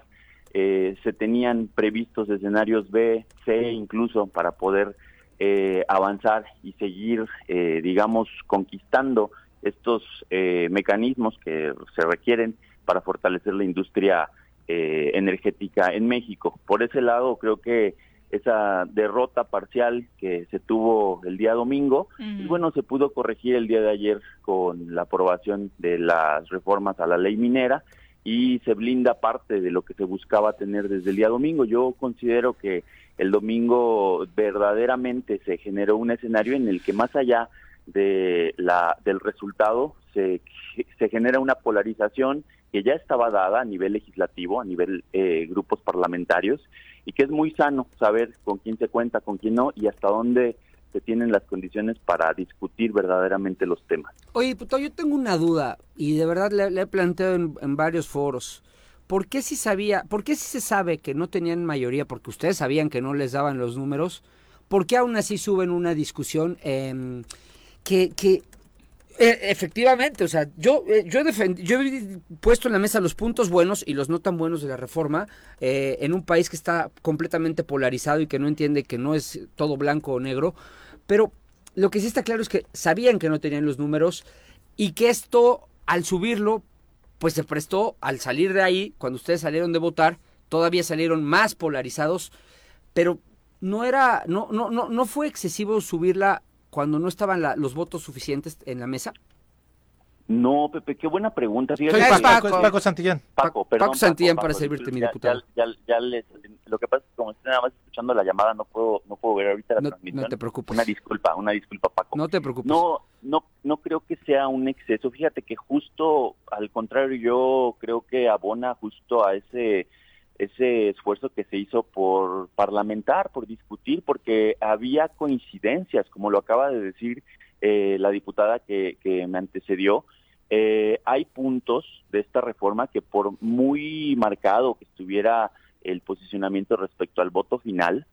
eh, se tenían previstos escenarios B, C incluso para poder eh, avanzar y seguir, eh, digamos, conquistando estos eh, mecanismos que se requieren para fortalecer la industria energética en México. Por ese lado, creo que esa derrota parcial que se tuvo el día domingo, pues bueno, se pudo corregir el día de ayer con la aprobación de las reformas a la ley minera y se blinda parte de lo que se buscaba tener desde el día domingo. Yo considero que el domingo verdaderamente se generó un escenario en el que más allá de la, del resultado se, se genera una polarización que ya estaba dada a nivel legislativo, a nivel eh, grupos parlamentarios, y que es muy sano saber con quién se cuenta, con quién no, y hasta dónde se tienen las condiciones para discutir verdaderamente los temas. Oye, puto, yo tengo una duda, y de verdad le, he planteado en, varios foros. ¿por qué si sabía, por qué si se sabe que no tenían mayoría, porque ustedes sabían que no les daban los números, por qué aún así suben una discusión eh, que, que efectivamente, o sea, yo, eh, yo, yo he puesto en la mesa los puntos buenos y los no tan buenos de la reforma eh, en un país que está completamente polarizado y que no entiende que no es todo blanco o negro, pero lo que sí está claro es que sabían que no tenían los números y que esto, al subirlo, pues se prestó al salir de ahí, cuando ustedes salieron de votar, todavía salieron más polarizados, pero no era, no, no, no, no fue excesivo subirla cuando no estaban los votos suficientes en la mesa. No, Pepe, qué buena pregunta. Soy Paco, Paco, Santillán. Paco, perdón, Paco Santillán para servirte, mi diputado. Ya, ya, lo que pasa es que como estoy nada más escuchando la llamada, no puedo, no puedo ver ahorita la transmisión. No te preocupes. Una disculpa, una disculpa, Paco. No te preocupes. No, no, no creo que sea un exceso. Fíjate que justo al contrario, yo creo que abona justo a ese ese esfuerzo que se hizo por parlamentar, por discutir, porque había coincidencias, como lo acaba de decir eh, la diputada que, que me antecedió, eh, hay puntos de esta reforma que por muy marcado que estuviera el posicionamiento respecto al voto final,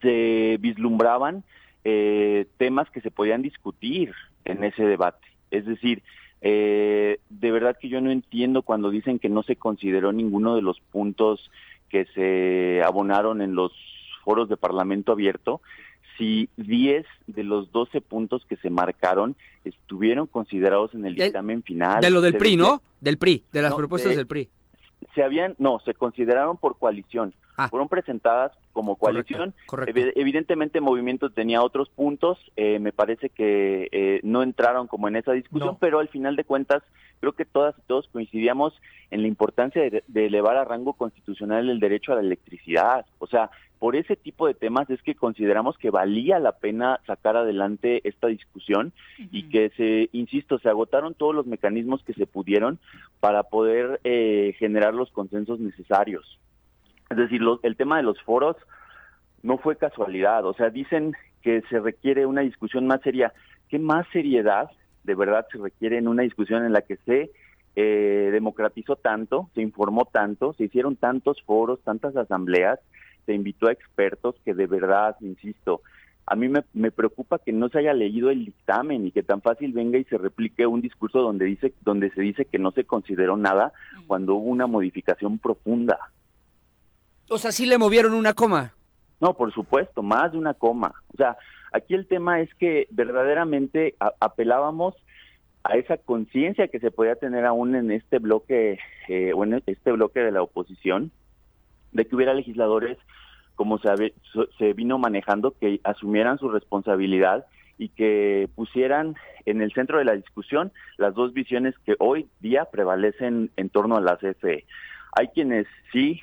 se vislumbraban eh, temas que se podían discutir en ese debate. Es decir, eh, de verdad que yo no entiendo cuando dicen que no se consideró ninguno de los puntos que se abonaron en los foros de Parlamento abierto, si 10 de los 12 puntos que se marcaron estuvieron considerados en el dictamen final. De lo del PRI, ¿no? Del PRI, de las propuestas del PRI. Se habían, no, se consideraron por coalición. Ah. Fueron presentadas como coalición. Evidentemente Movimiento tenía otros puntos, eh, me parece que eh, no entraron como en esa discusión, pero al final de cuentas creo que todas y todos coincidíamos en la importancia de, elevar a rango constitucional el derecho a la electricidad. O sea, por ese tipo de temas es que consideramos que valía la pena sacar adelante esta discusión y que se, insisto, se agotaron todos los mecanismos que se pudieron para poder eh, generar los consensos necesarios. Es decir, el tema de los foros no fue casualidad, o sea, dicen que se requiere una discusión más seria. ¿Qué más seriedad de verdad se requiere en una discusión en la que se eh, democratizó tanto, se informó tanto, se hicieron tantos foros, tantas asambleas, se invitó a expertos que de verdad, insisto, a mí me, me, preocupa que no se haya leído el dictamen y que tan fácil venga y se replique un discurso donde dice donde se dice que no se consideró nada cuando hubo una modificación profunda. O sea, sí le movieron una coma. No, por supuesto, más de una coma. O sea, aquí el tema es que verdaderamente apelábamos a esa conciencia que se podía tener aún en este bloque eh, o en este bloque de la oposición de que hubiera legisladores como se, se vino manejando que asumieran su responsabilidad y que pusieran en el centro de la discusión las dos visiones que hoy día prevalecen en torno a la CFE. Hay quienes sí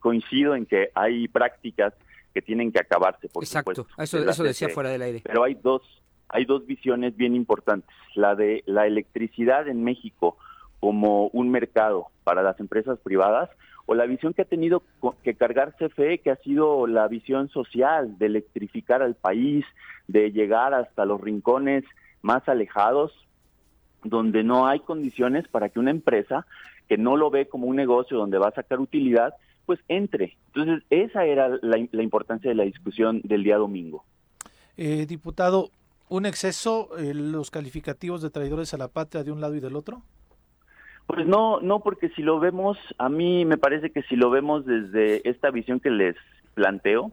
coincido en que hay prácticas que tienen que acabarse, por Exacto, eso, eso decía fuera del aire. Pero hay dos, hay dos visiones bien importantes. La de la electricidad en México como un mercado para las empresas privadas o la visión que ha tenido que cargar CFE, que ha sido la visión social de electrificar al país, de llegar hasta los rincones más alejados, donde no hay condiciones para que una empresa que no lo ve como un negocio donde va a sacar utilidad, pues entre. Entonces, esa era la, importancia de la discusión del día domingo. Eh, diputado, ¿un exceso eh, los calificativos de traidores a la patria de un lado y del otro? Pues no, no, porque si lo vemos, a mí me parece que si lo vemos desde esta visión que les planteo,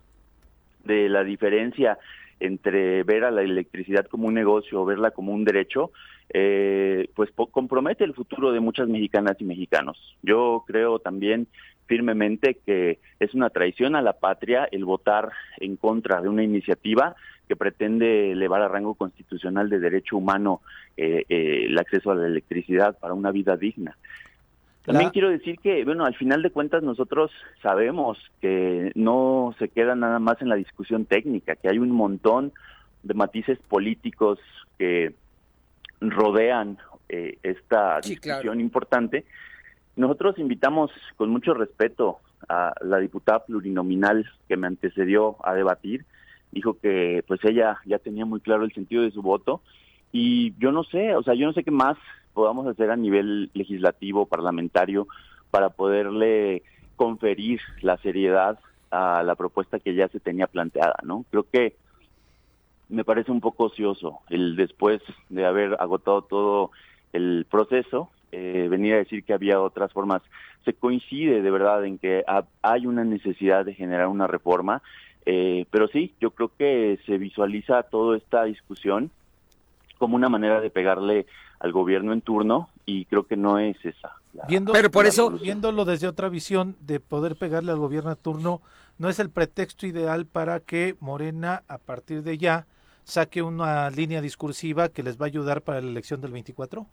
de la diferencia entre ver a la electricidad como un negocio o verla como un derecho, eh, pues compromete el futuro de muchas mexicanas y mexicanos. Yo creo también firmemente que es una traición a la patria el votar en contra de una iniciativa que pretende elevar a rango constitucional de derecho humano eh, eh, el acceso a la electricidad para una vida digna. También quiero decir que, bueno, al final de cuentas nosotros sabemos que no se queda nada más en la discusión técnica, que hay un montón de matices políticos que rodean eh, esta discusión importante. Nosotros invitamos con mucho respeto a la diputada plurinominal que me antecedió a debatir. Dijo que pues ella ya tenía muy claro el sentido de su voto y yo no sé, o sea, yo no sé qué más podamos hacer a nivel legislativo, parlamentario, para poderle conferir la seriedad a la propuesta que ya se tenía planteada, ¿no? Creo que me parece un poco ocioso el después de haber agotado todo el proceso, eh, venir a decir que había otras formas. Se coincide de verdad en que hay una necesidad de generar una reforma, eh, pero sí, yo creo que se visualiza toda esta discusión como una manera de pegarle al gobierno en turno y creo que no es esa. pero por eso, viéndolo desde otra visión de poder pegarle al gobierno en turno, ¿no es el pretexto ideal para que Morena a partir de ya saque una línea discursiva que les va a ayudar para la elección del 24?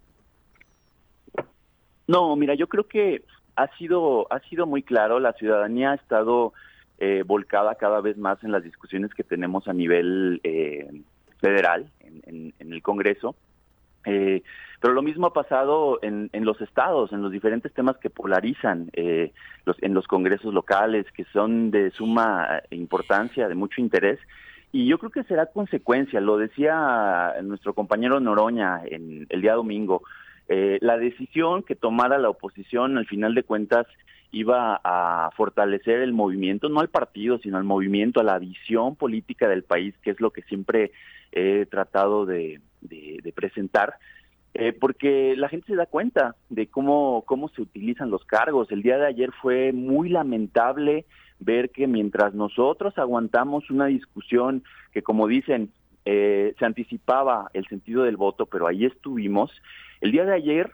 No, mira, yo creo que ha sido ha sido muy claro, la ciudadanía ha estado eh, volcada cada vez más en las discusiones que tenemos a nivel eh, federal en, el Congreso eh, pero lo mismo ha pasado en, en, los estados, en los diferentes temas que polarizan eh, los, en los congresos locales, que son de suma importancia, de mucho interés. Y yo creo que será consecuencia, lo decía nuestro compañero Noroña en el día domingo, eh, la decisión que tomara la oposición al final de cuentas iba a fortalecer el movimiento, no al partido, sino al movimiento, a la visión política del país, que es lo que siempre he tratado de, de, presentar, eh, porque la gente se da cuenta de cómo, cómo se utilizan los cargos. El día de ayer fue muy lamentable ver que mientras nosotros aguantamos una discusión que, como dicen, eh, se anticipaba el sentido del voto, pero ahí estuvimos, el día de ayer,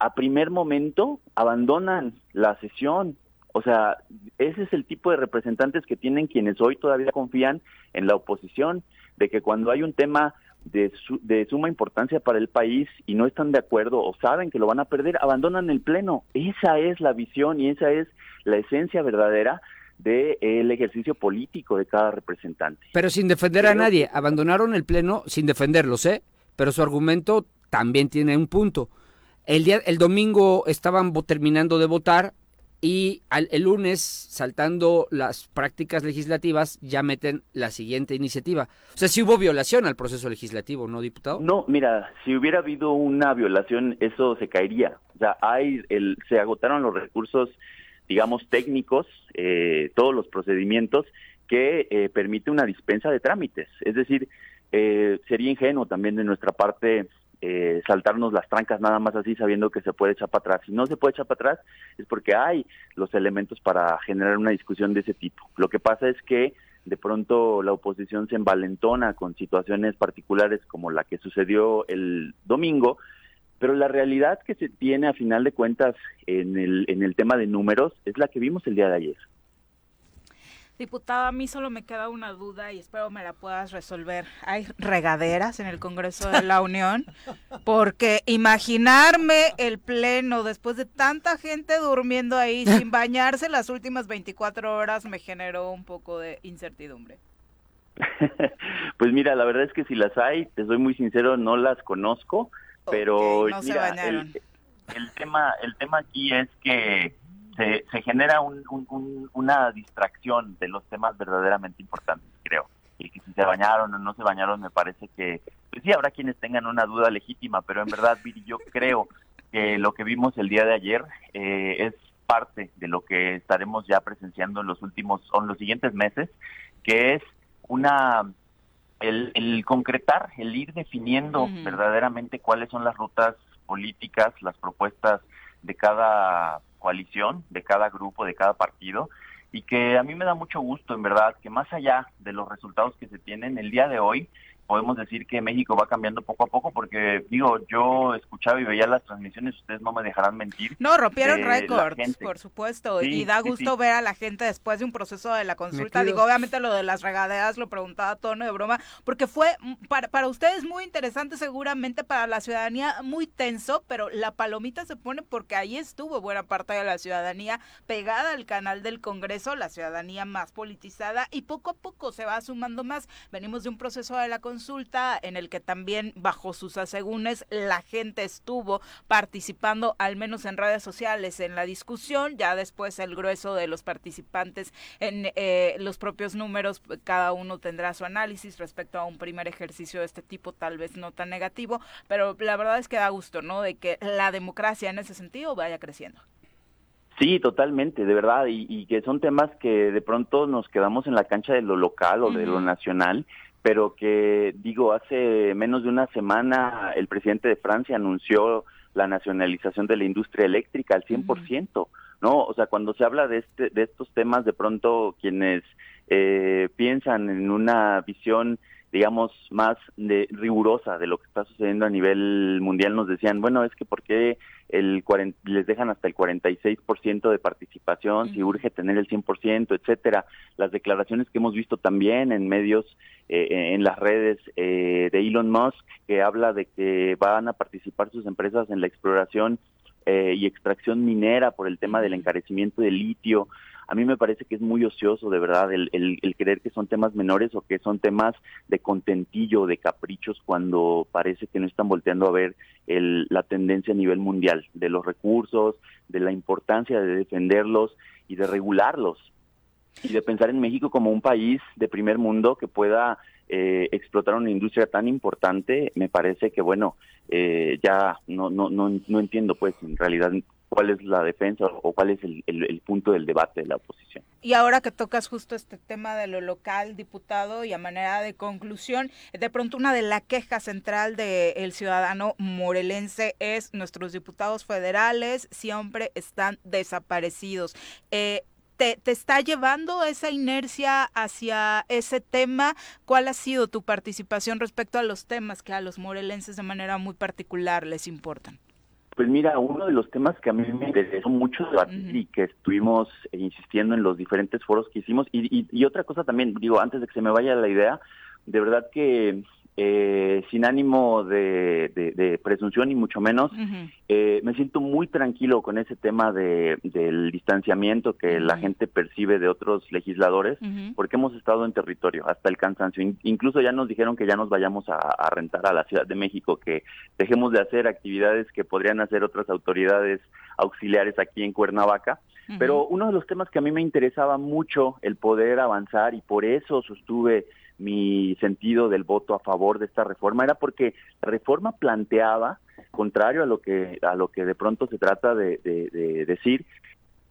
a primer momento, abandonan la sesión. O sea, ese es el tipo de representantes que tienen quienes hoy todavía confían en la oposición, de que cuando hay un tema de, de suma importancia para el país y no están de acuerdo o saben que lo van a perder, abandonan el Pleno. Esa es la visión y esa es la esencia verdadera del ejercicio político de cada representante. Pero sin defender a nadie, abandonaron el Pleno sin defenderlos, ¿eh? Pero su argumento también tiene un punto. El, día, el domingo estaban terminando de votar, y el lunes, saltando las prácticas legislativas, ya meten la siguiente iniciativa. O sea, si hubo violación al proceso legislativo, ¿no, diputado? No, mira, si hubiera habido una violación, eso se caería. O sea, hay el, se agotaron los recursos, digamos, técnicos, eh, todos los procedimientos que eh, permite una dispensa de trámites. Es decir, eh, sería ingenuo también de nuestra parte eh, saltarnos las trancas nada más así sabiendo que se puede echar para atrás. Si no se puede echar para atrás es porque hay los elementos para generar una discusión de ese tipo. Lo que pasa es que de pronto la oposición se envalentona con situaciones particulares como la que sucedió el domingo, pero la realidad que se tiene a final de cuentas en el, en el tema de números es la que vimos el día de ayer. Diputada, a mí solo me queda una duda y espero me la puedas resolver. ¿Hay regaderas en el Congreso de la Unión? Porque imaginarme el pleno después de tanta gente durmiendo ahí sin bañarse las últimas 24 horas me generó un poco de incertidumbre. Pues mira, la verdad es que si las hay, te soy muy sincero, no las conozco, pero no se bañaron el tema, el tema aquí es que se, se genera una distracción de los temas verdaderamente importantes, creo. Y que si se bañaron o no se bañaron, me parece que, pues sí, habrá quienes tengan una duda legítima, pero en verdad, Viri, yo creo que lo que vimos el día de ayer eh, es parte de lo que estaremos ya presenciando en los últimos, o en los siguientes meses, que es una el, concretar, el ir definiendo verdaderamente cuáles son las rutas políticas, las propuestas de cada coalición, de cada grupo, de cada partido, y que a mí me da mucho gusto, en verdad, que más allá de los resultados que se tienen el día de hoy, podemos decir que México va cambiando poco a poco porque digo yo escuchaba y veía las transmisiones ustedes no me dejarán mentir. No rompieron récords por supuesto y da gusto ver a la gente después de un proceso de la consulta. digo obviamente lo de las regaderas lo preguntaba a tono de broma porque fue para, para ustedes muy interesante seguramente para la ciudadanía muy tenso pero la palomita se pone porque ahí estuvo buena parte de la ciudadanía pegada al canal del Congreso la ciudadanía más politizada y poco a poco se va sumando más. Venimos de un proceso de la consulta consulta en el que también bajo sus asegúnes la gente estuvo participando al menos en redes sociales en la discusión, ya después el grueso de los participantes en eh, los propios números, cada uno tendrá su análisis respecto a un primer ejercicio de este tipo, tal vez no tan negativo, pero la verdad es que da gusto, ¿no? De que la democracia en ese sentido vaya creciendo. Sí, totalmente, de verdad, y, que son temas que de pronto nos quedamos en la cancha de lo local o de lo nacional pero que digo, hace menos de una semana el presidente de Francia anunció la nacionalización de la industria eléctrica al 100%, ¿no? O sea, cuando se habla de, este, de estos temas, de pronto quienes eh, piensan en una visión digamos, más de, rigurosa de lo que está sucediendo a nivel mundial, nos decían, bueno, es que ¿por qué el les dejan hasta el 46% de participación, si urge tener el 100%, etcétera? Las declaraciones que hemos visto también en medios, eh, en las redes eh, de Elon Musk, que habla de que van a participar sus empresas en la exploración eh, y extracción minera por el tema del encarecimiento del litio a mí me parece que es muy ocioso, de verdad, el, creer que son temas menores o que son temas de contentillo, de caprichos, cuando parece que no están volteando a ver el, la tendencia a nivel mundial de los recursos, de la importancia de defenderlos y de regularlos. Y de pensar en México como un país de primer mundo que pueda eh, explotar una industria tan importante, me parece que bueno, eh, ya no, no, no, no entiendo pues en realidad cuál es la defensa o cuál es el, punto del debate de la oposición. Y ahora que tocas justo este tema de lo local, diputado, y a manera de conclusión, de pronto una de las quejas central del ciudadano morelense es nuestros diputados federales siempre están desaparecidos. Eh, te, te, está llevando esa inercia hacia ese tema? ¿Cuál ha sido tu participación respecto a los temas que a los morelenses de manera muy particular les importan? Pues mira, uno de los temas que a mí me interesó mucho debatir y que estuvimos insistiendo en los diferentes foros que hicimos, y, y, otra cosa también, digo, antes de que se me vaya la idea, de verdad que eh, sin ánimo de, presunción y mucho menos, eh, me siento muy tranquilo con ese tema de, del distanciamiento que la gente percibe de otros legisladores, porque hemos estado en territorio hasta el cansancio. incluso ya nos dijeron que ya nos vayamos a, rentar a la Ciudad de México, que dejemos de hacer actividades que podrían hacer otras autoridades auxiliares aquí en Cuernavaca. Pero uno de los temas que a mí me interesaba mucho el poder avanzar y por eso sostuve mi sentido del voto a favor de esta reforma era porque la reforma planteaba, contrario a lo que a lo que de pronto se trata de, decir,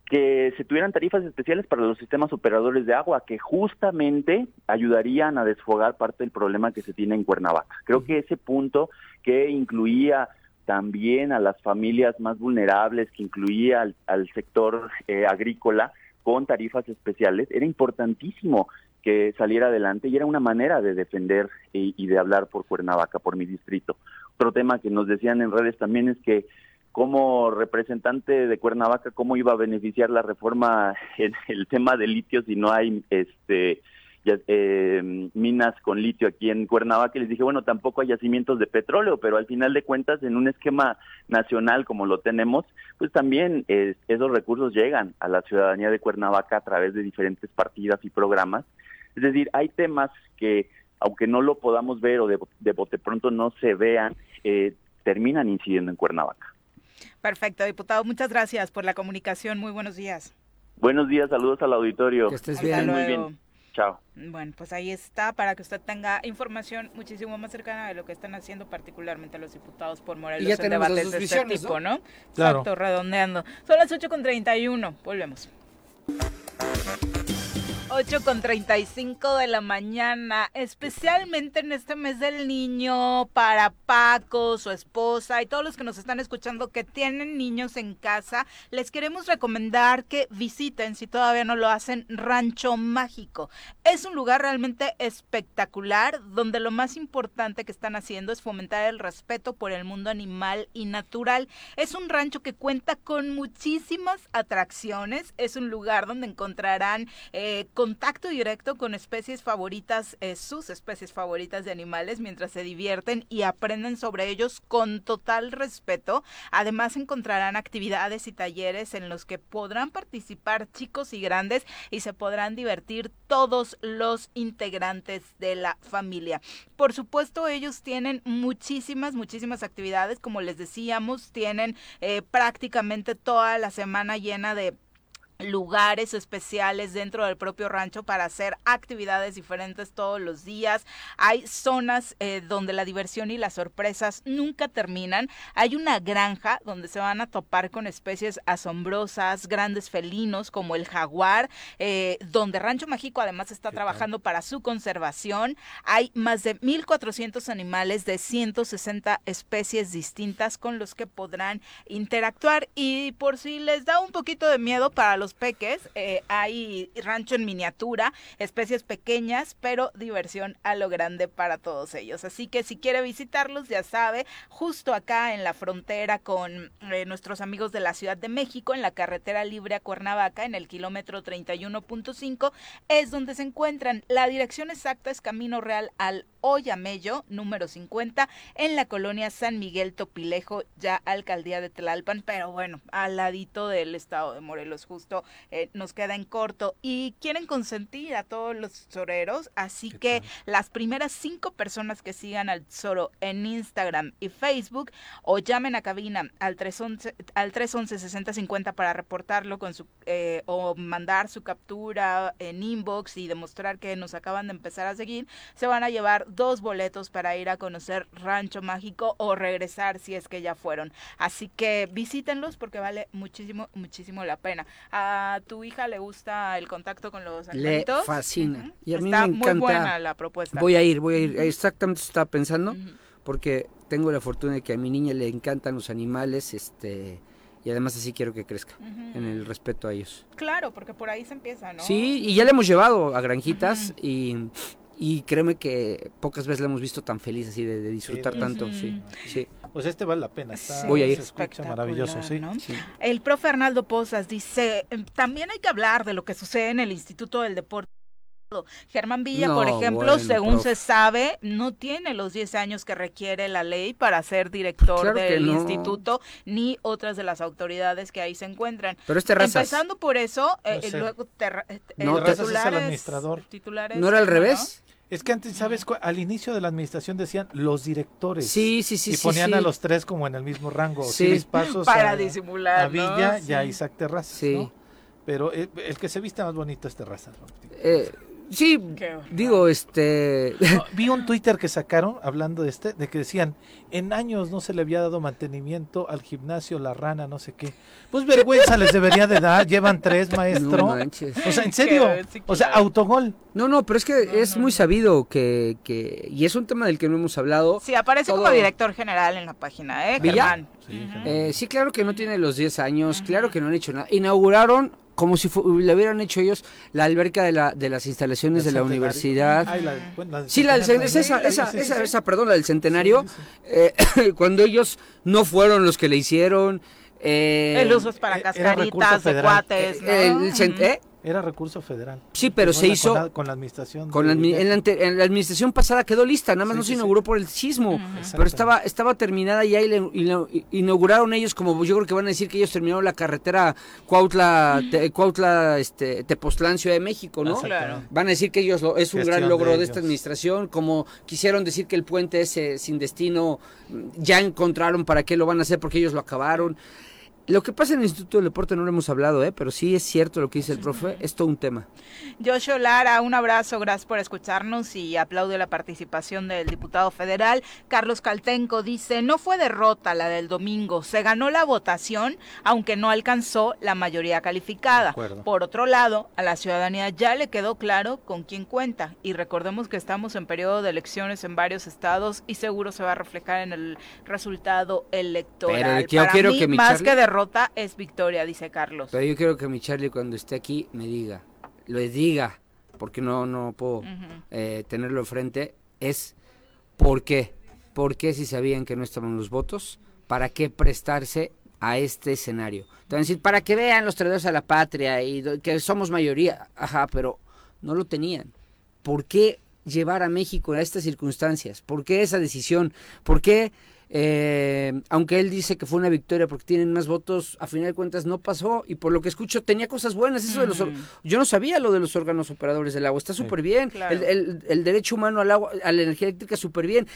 que se tuvieran tarifas especiales para los sistemas operadores de agua que justamente ayudarían a desfogar parte del problema que se tiene en Cuernavaca. Creo que ese punto que incluía también a las familias más vulnerables, que incluía al, sector eh, agrícola con tarifas especiales, era importantísimo que saliera adelante y era una manera de defender y, de hablar por Cuernavaca, por mi distrito. Otro tema que nos decían en redes también es que como representante de Cuernavaca, cómo iba a beneficiar la reforma en el tema de litio si no hay este eh, minas con litio aquí en Cuernavaca. Y les dije, bueno, tampoco hay yacimientos de petróleo, pero al final de cuentas, en un esquema nacional como lo tenemos, pues también esos recursos llegan a la ciudadanía de Cuernavaca a través de diferentes partidas y programas es decir, hay temas que, aunque no lo podamos ver o de, bote pronto no se vean, eh, terminan incidiendo en Cuernavaca. Perfecto, diputado. Muchas gracias por la comunicación. Muy buenos días. Buenos días, saludos al auditorio. Que estés bien. Muy bien. Chao. Bueno, pues ahí está para que usted tenga información muchísimo más cercana de lo que están haciendo particularmente los diputados por Morelos Y ya en debates de este tipo, ¿no? ¿no? Claro. Exacto, redondeando. Son las 8 con 31. Volvemos. 8 con 35 de la mañana, especialmente en este mes del niño, para Paco, su esposa y todos los que nos están escuchando que tienen niños en casa, les queremos recomendar que visiten, si todavía no lo hacen, Rancho Mágico. Es un lugar realmente espectacular donde lo más importante que están haciendo es fomentar el respeto por el mundo animal y natural. Es un rancho que cuenta con muchísimas atracciones, es un lugar donde encontrarán eh, contacto directo con especies favoritas, eh, sus especies favoritas de animales mientras se divierten y aprenden sobre ellos con total respeto. Además encontrarán actividades y talleres en los que podrán participar chicos y grandes y se podrán divertir todos los integrantes de la familia. Por supuesto, ellos tienen muchísimas, muchísimas actividades, como les decíamos, tienen eh, prácticamente toda la semana llena de lugares especiales dentro del propio rancho para hacer actividades diferentes todos los días. Hay zonas eh, donde la diversión y las sorpresas nunca terminan. Hay una granja donde se van a topar con especies asombrosas, grandes felinos como el jaguar, eh, donde Rancho Mágico además está trabajando para su conservación. Hay más de 1.400 animales de 160 especies distintas con los que podrán interactuar y por si les da un poquito de miedo para los peques, eh, hay rancho en miniatura, especies pequeñas, pero diversión a lo grande para todos ellos. Así que si quiere visitarlos, ya sabe, justo acá en la frontera con eh, nuestros amigos de la Ciudad de México, en la carretera libre a Cuernavaca, en el kilómetro 31.5, es donde se encuentran. La dirección exacta es Camino Real al Oyamello, número 50, en la colonia San Miguel Topilejo, ya alcaldía de Tlalpan, pero bueno, al ladito del estado de Morelos, justo eh, nos queda en corto. Y quieren consentir a todos los toreros, así ¿Qué que tal? las primeras cinco personas que sigan al Zoro en Instagram y Facebook o llamen a cabina al 311 al 311 6050 para reportarlo con su eh, o mandar su captura en inbox y demostrar que nos acaban de empezar a seguir, se van a llevar dos boletos para ir a conocer Rancho Mágico o regresar si es que ya fueron. Así que visítenlos porque vale muchísimo, muchísimo la pena. ¿A tu hija le gusta el contacto con los Le animalitos? fascina. Ujú. Y a mí Está me muy encanta. buena la propuesta. Voy a ir, voy a ir. Exactamente estaba pensando. Ujú. Porque tengo la fortuna de que a mi niña le encantan los animales, este, y además así quiero que crezca, Ujú. en el respeto a ellos. Claro, porque por ahí se empieza, ¿no? Sí, y ya le hemos llevado a granjitas y, y créeme que pocas veces la hemos visto tan feliz así de, de disfrutar Sí, tanto, Ujú. sí, sí. Pues este vale la pena. Está, Sí, Voy a ir. Se escucha maravilloso, sí. ¿no? sí. El profe Arnaldo Pozas dice, "Em, también hay que hablar de lo que sucede en el Instituto del Deporte. Germán Villa, por ejemplo, bueno, según profe. se sabe, no tiene los 10 años que requiere la ley para ser director Claro del no. instituto, ni otras de las autoridades que ahí se encuentran. Pero este razas, Empezando por eso, eh, No luego terra- eh, No, eh, es el titulares, administrador. titulares, ¿no era al ¿no? revés? Es que antes, ¿sabes? Al inicio de la administración decían los directores. Sí, sí, sí, y ponían sí. a los tres como en el mismo rango. Sí. Pasos Para a, disimular, a Villa ¿no? y a. Isaac Terrazas, Sí. ¿no? Pero eh, el que se viste más bonito es Terrazas. ¿no? Eh, sí, Qué digo, este... No, vi un Twitter que sacaron hablando de este, de que decían, en años no se le había dado mantenimiento al gimnasio, la rana, no sé qué. Pues vergüenza les debería de dar, llevan tres, maestro. No manches. o sea, en serio, o sea, autogol. No, no, pero es que No, es muy sabido que, que... Y es un tema del que no hemos hablado. Sí, aparece Todo- como director general en la página, ¿eh? Germán. Sí. Eh, sí, claro que no tiene los 10 años, claro que no han hecho nada. Inauguraron como si fu- le hubieran hecho ellos la alberca de, la, de las instalaciones de la universidad. Ay, la- bueno, la del Sí, la del cen- centenario. es esa, esa, perdón, la del centenario, Sí, sí, sí. eh, cuando ellos no fueron los que le hicieron. eh, el uso es para eh, cascaritas de cuates, ¿no? el. ¿eh? Era recurso federal. Sí, pero se hizo con la, administración. Con en, la, en, la, administración pasada quedó lista, nada más no se inauguró por el sismo, pero estaba estaba terminada ya y, le, inauguraron ellos como yo creo que van a decir que ellos terminaron la carretera Cuautla, Cuautla este, Tepoztlán, Ciudad de México, ¿no? Claro. Van a decir que ellos lo, es un gran logro de, esta administración, como quisieron decir que el puente ese sin destino ya encontraron para qué lo van a hacer porque ellos lo acabaron. Lo que pasa en el Instituto del Deporte no lo hemos hablado, ¿eh? pero sí es cierto lo que dice el profe, es todo un tema. Joshua Lara, un abrazo, gracias por escucharnos y aplaude la participación del diputado federal. Carlos Caltenco dice, no fue derrota la del domingo, se ganó la votación, aunque no alcanzó la mayoría calificada. Por otro lado, a la ciudadanía ya le quedó claro con quién cuenta y recordemos que estamos en periodo de elecciones en varios estados y seguro se va a reflejar en el resultado electoral. Pero yo quiero que más que derrota, derrota es victoria, dice Carlos. Pero yo quiero que mi Charlie cuando esté aquí me diga, lo diga, porque no, no puedo eh, tenerlo enfrente, es ¿por qué? ¿Por qué si sabían que no estaban los votos? ¿Para qué prestarse a este escenario? Entonces, para que vean los traidores a la patria y que somos mayoría, ajá, pero no lo tenían. ¿Por qué llevar a México a estas circunstancias? ¿Por qué esa decisión? ¿Por qué eh, aunque él dice que fue una victoria porque tienen más votos, a final de cuentas no pasó y por lo que escucho tenía cosas buenas. Eso de los, yo no sabía lo de los órganos operadores del agua, está súper bien. El, derecho humano al agua, a la energía eléctrica súper bien,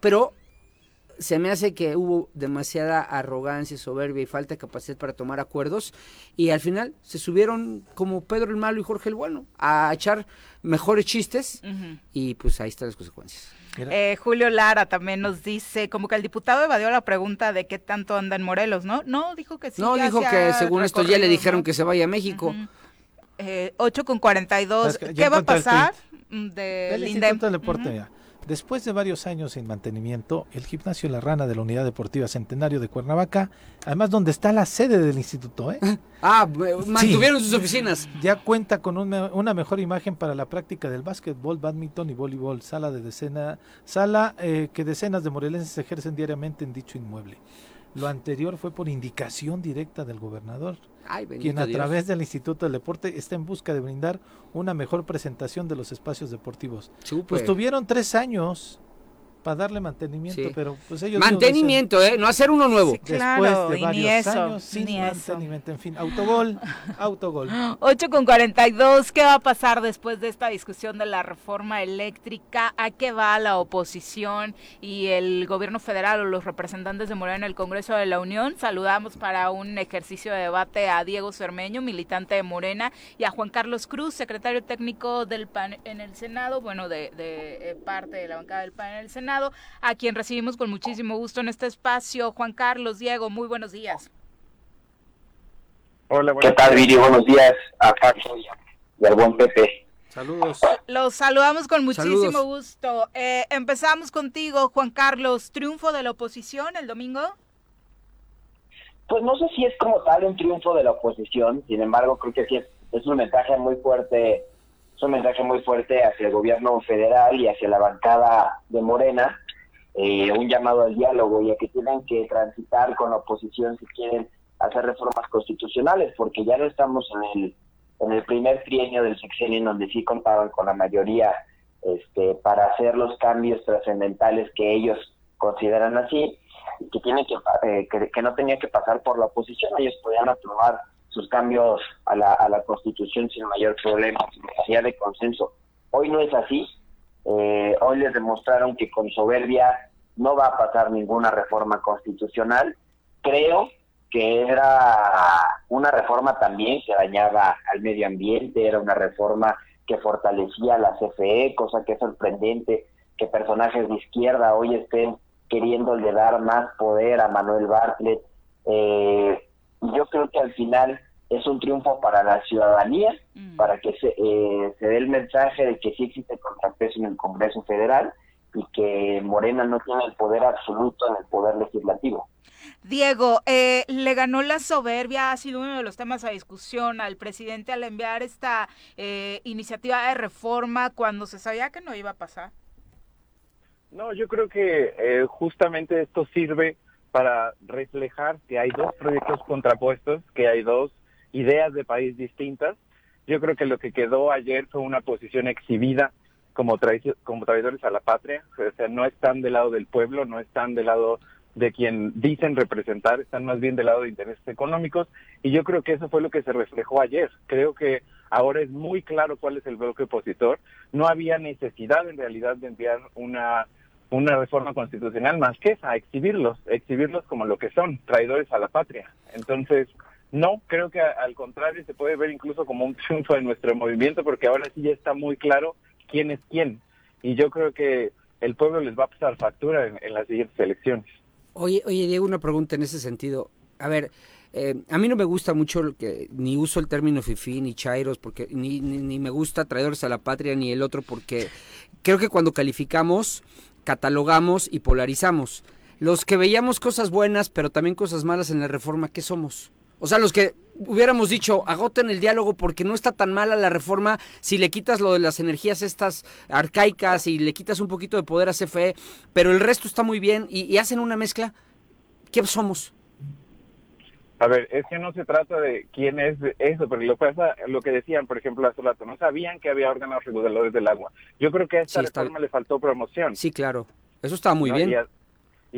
pero se me hace que hubo demasiada arrogancia, soberbia y falta de capacidad para tomar acuerdos y al final se subieron como Pedro el Malo y Jorge el Bueno a echar mejores chistes y pues ahí están las consecuencias. Eh, Julio Lara también nos dice, como que el diputado evadió la pregunta de qué tanto anda en Morelos, ¿no? No, dijo que sí. No, dijo que según esto ya le dijeron que se vaya a México. eh, 8 con 42. ¿Qué va a pasar? De Instituto Deporte, Después de varios años sin mantenimiento, el gimnasio La Rana de la Unidad Deportiva Centenario de Cuernavaca, además donde está la sede del instituto, ¿eh? Ah, mantuvieron sus oficinas. Ya cuenta con una, mejor imagen para la práctica del básquetbol, badminton y voleibol, sala de decena, sala eh, que decenas de morelenses ejercen diariamente en dicho inmueble. Lo anterior fue por indicación directa del gobernador, quien a través del Instituto del Deporte está en busca de brindar una mejor presentación de los espacios deportivos. Pues tuvieron tres años para darle mantenimiento, pero pues ellos mantenimiento, eh, no hacer uno nuevo. Después de varios años sin mantenimiento, en fin, autogol, autogol. 8 con 42, ¿qué va a pasar después de esta discusión de la reforma eléctrica? ¿A qué va la oposición y el gobierno federal o los representantes de Morena en el Congreso de la Unión? Saludamos para un ejercicio de debate a Diego Cermeño, militante de Morena, y a Juan Carlos Cruz, secretario técnico del PAN en el Senado, bueno, de, de eh, parte de la bancada del PAN en el Senado a quien recibimos con muchísimo gusto en este espacio. Juan Carlos, Diego, muy buenos días. Hola, ¿Qué tal, Viri? Buenos días a Paco y al buen Pepe. Saludos. Los saludamos con muchísimo gusto. Eh, empezamos contigo, Juan Carlos. ¿Triunfo de la oposición el domingo? Pues no sé si es como tal un triunfo de la oposición, sin embargo creo que sí es, es un mensaje muy fuerte es un mensaje muy fuerte hacia el gobierno federal y hacia la bancada de Morena, eh, un llamado al diálogo y a que tienen que transitar con la oposición si quieren hacer reformas constitucionales, porque ya no estamos en el en el primer trienio del sexenio en donde sí contaban con la mayoría este, para hacer los cambios trascendentales que ellos consideran así, que, tiene que, eh, que, que no tenía que pasar por la oposición, ellos podían aprobar sus cambios a la, a la Constitución sin mayor problema, sin necesidad de consenso. Hoy no es así. Eh, hoy les demostraron que con soberbia no va a pasar ninguna reforma constitucional. Creo que era una reforma también que dañaba al medio ambiente, era una reforma que fortalecía la CFE, cosa que es sorprendente que personajes de izquierda hoy estén queriéndole dar más poder a Manuel Bartlett. Eh, yo creo que al final es un triunfo para la ciudadanía, mm. para que se, eh, se dé el mensaje de que sí existe contrapeso en el Congreso Federal y que Morena no tiene el poder absoluto en el poder legislativo. Diego, eh, le ganó la soberbia, ha sido uno de los temas a discusión al presidente al enviar esta eh, iniciativa de reforma cuando se sabía que no iba a pasar. No, yo creo que justamente esto sirve para reflejar que hay dos proyectos contrapuestos, que hay dos ideas de país distintas Yo creo que lo que quedó ayer fue una posición exhibida como, como traidores a la patria, o sea, no están del lado del pueblo, no están del lado de quien dicen representar, están más bien del lado de intereses económicos y yo creo que eso fue lo que se reflejó ayer. Creo que ahora es muy claro cuál es el bloque opositor. No había necesidad en realidad de enviar una una reforma constitucional más que esa, exhibirlos, exhibirlos como lo que son, traidores a la patria. Entonces, no, creo que al contrario se puede ver incluso como un triunfo de nuestro movimiento porque ahora sí ya está muy claro quién es quién. Y yo creo que el pueblo les va a pasar factura en las siguientes elecciones. Oye, oye, Diego, una pregunta en ese sentido. A ver, eh, a mí no me gusta mucho que ni uso el término fifi ni chairos porque ni, ni, me gusta traidores a la patria ni el otro porque creo que cuando calificamos catalogamos y polarizamos. Los que veíamos cosas buenas pero también cosas malas en la reforma, ¿qué somos? O sea, los que hubiéramos dicho, agoten el diálogo porque no está tan mala la reforma si le quitas lo de las energías estas arcaicas y le quitas un poquito de poder a CFE, pero el resto está muy bien y, hacen una mezcla. ¿Qué somos? A ver, es que no se trata de quién es eso, pero lo pasa, lo que decían, por ejemplo, hace rato, no sabían que había órganos reguladores del agua. Yo creo que a esta reforma le faltó promoción. Sí, claro. Eso está muy bien y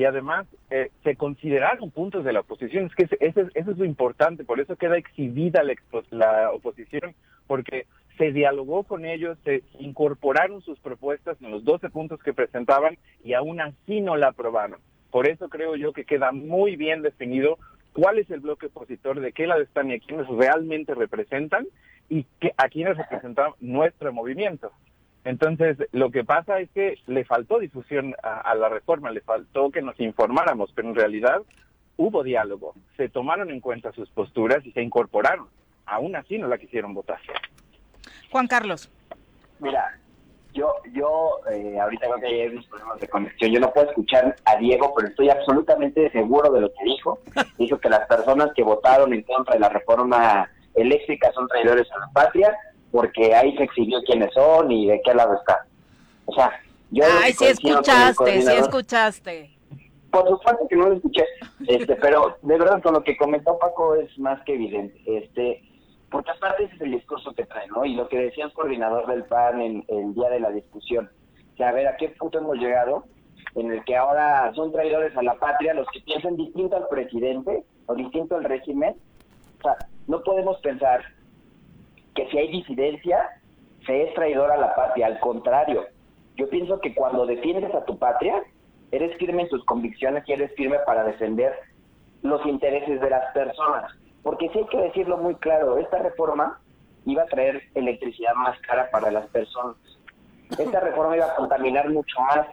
además eh, se consideraron puntos de la oposición. Es que eso, es lo importante, por eso queda exhibida la, la, oposición, porque se dialogó con ellos, se incorporaron sus propuestas en los 12 puntos que presentaban y aún así no la aprobaron. Por eso creo yo que queda muy bien definido cuál es el bloque opositor, de qué lado están y a quienes realmente representan y que, a quienes representan nuestro movimiento. Entonces, lo que pasa es que le faltó difusión a, la reforma, le faltó que nos informáramos, pero en realidad hubo diálogo, se tomaron en cuenta sus posturas y se incorporaron. Aún así no la quisieron votar. Juan Carlos. Mira, yo, yo eh, ahorita creo que hay unos problemas de conexión. Yo no puedo escuchar a Diego, pero estoy absolutamente seguro de lo que dijo. Dijo que las personas que votaron en contra de la reforma eléctrica son traidores a la patria porque ahí se exhibió quiénes son y de qué lado están. O sea, yo... Ay, sí escuchaste, sí escuchaste. Por supuesto que no lo escuché, este, pero de verdad con lo que comentó Paco es más que evidente. Este, porque aparte ese es el discurso que trae, ¿no? Y lo que decía el coordinador del PAN en el día de la discusión. O sea, a ver, ¿a qué punto hemos llegado? En el que ahora son traidores a la patria los que piensan distinto al presidente o distinto al régimen. O sea, no podemos pensar que si hay disidencia, se es traidor a la patria. Al contrario, yo pienso que cuando defiendes a tu patria, eres firme en tus convicciones y eres firme para defender los intereses de las personas. Porque sí hay que decirlo muy claro, esta reforma iba a traer electricidad más cara para las personas. Esta reforma iba a contaminar mucho más.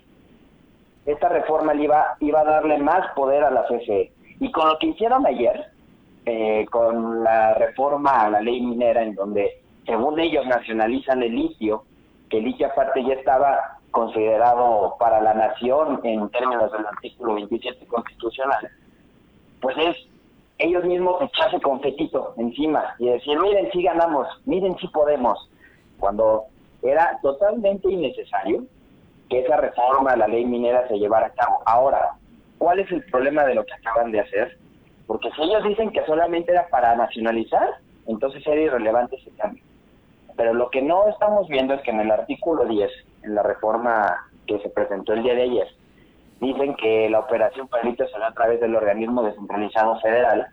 Esta reforma iba, iba a darle más poder a la CFE. Y con lo que hicieron ayer, eh, con la reforma a la ley minera en donde, según ellos, nacionalizan el litio, que el litio aparte ya estaba considerado para la nación en términos del artículo 27 constitucional, pues es ellos mismos echarse confetito encima y decir, miren, si ganamos, miren, si podemos, cuando era totalmente innecesario que esa reforma a la ley minera se llevara a cabo. Ahora, ¿cuál es el problema de lo que acaban de hacer? Porque si ellos dicen que solamente era para nacionalizar, entonces era irrelevante ese cambio. Pero lo que no estamos viendo es que en el artículo 10, en la reforma que se presentó el día de ayer, dicen que la operación permite será a través del organismo descentralizado federal,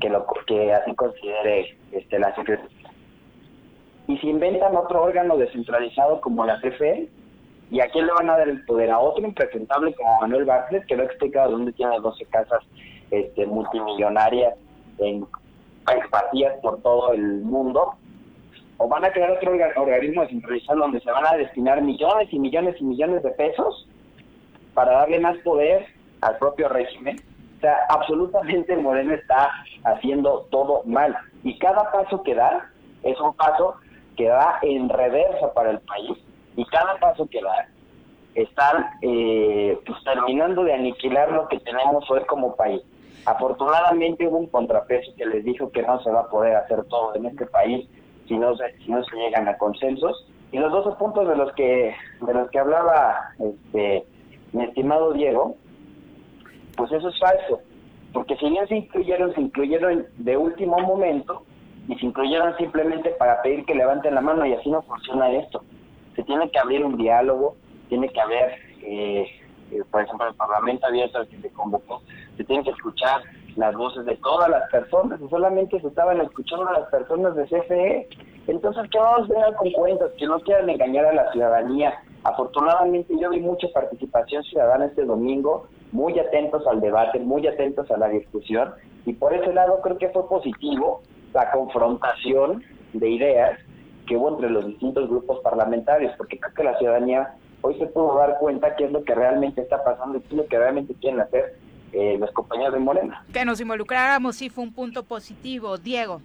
que lo que así considere este, la Secretaría. Y si inventan otro órgano descentralizado como la CFE, ¿y a quién le van a dar el poder? A otro impresentable como Manuel Bartlett, que lo ha explicado dónde tiene 12 casas este, multimillonarias en expatías por todo el mundo, o van a crear otro organismo descentralizado donde se van a destinar millones y millones y millones de pesos para darle más poder al propio régimen. O sea, absolutamente Moreno está haciendo todo mal. Y cada paso que da es un paso que va en reversa para el país. Y cada paso que da están eh, pues, terminando de aniquilar lo que tenemos hoy como país. Afortunadamente hubo un contrapeso que les dijo que no se va a poder hacer todo en este país si no se, si no se llegan a consensos. Y los dos puntos de los que de los que hablaba este mi estimado Diego, pues eso es falso, porque si bien se incluyeron, se incluyeron de último momento y se incluyeron simplemente para pedir que levanten la mano y así no funciona esto. Se tiene que abrir un diálogo, tiene que haber, eh, por ejemplo, el Parlamento abierto al que se convocó, se tiene que escuchar las voces de todas las personas, y solamente se estaban escuchando las personas de CFE. Entonces, que a vengan con cuentas, que no quieran engañar a la ciudadanía. Afortunadamente, yo vi mucha participación ciudadana este domingo, muy atentos al debate, muy atentos a la discusión, y por ese lado creo que fue positivo la confrontación de ideas que hubo entre los distintos grupos parlamentarios, porque creo que la ciudadanía hoy se pudo dar cuenta qué es lo que realmente está pasando y qué es lo que realmente quieren hacer eh, los compañeros de Morena. Que nos involucráramos sí fue un punto positivo. Diego.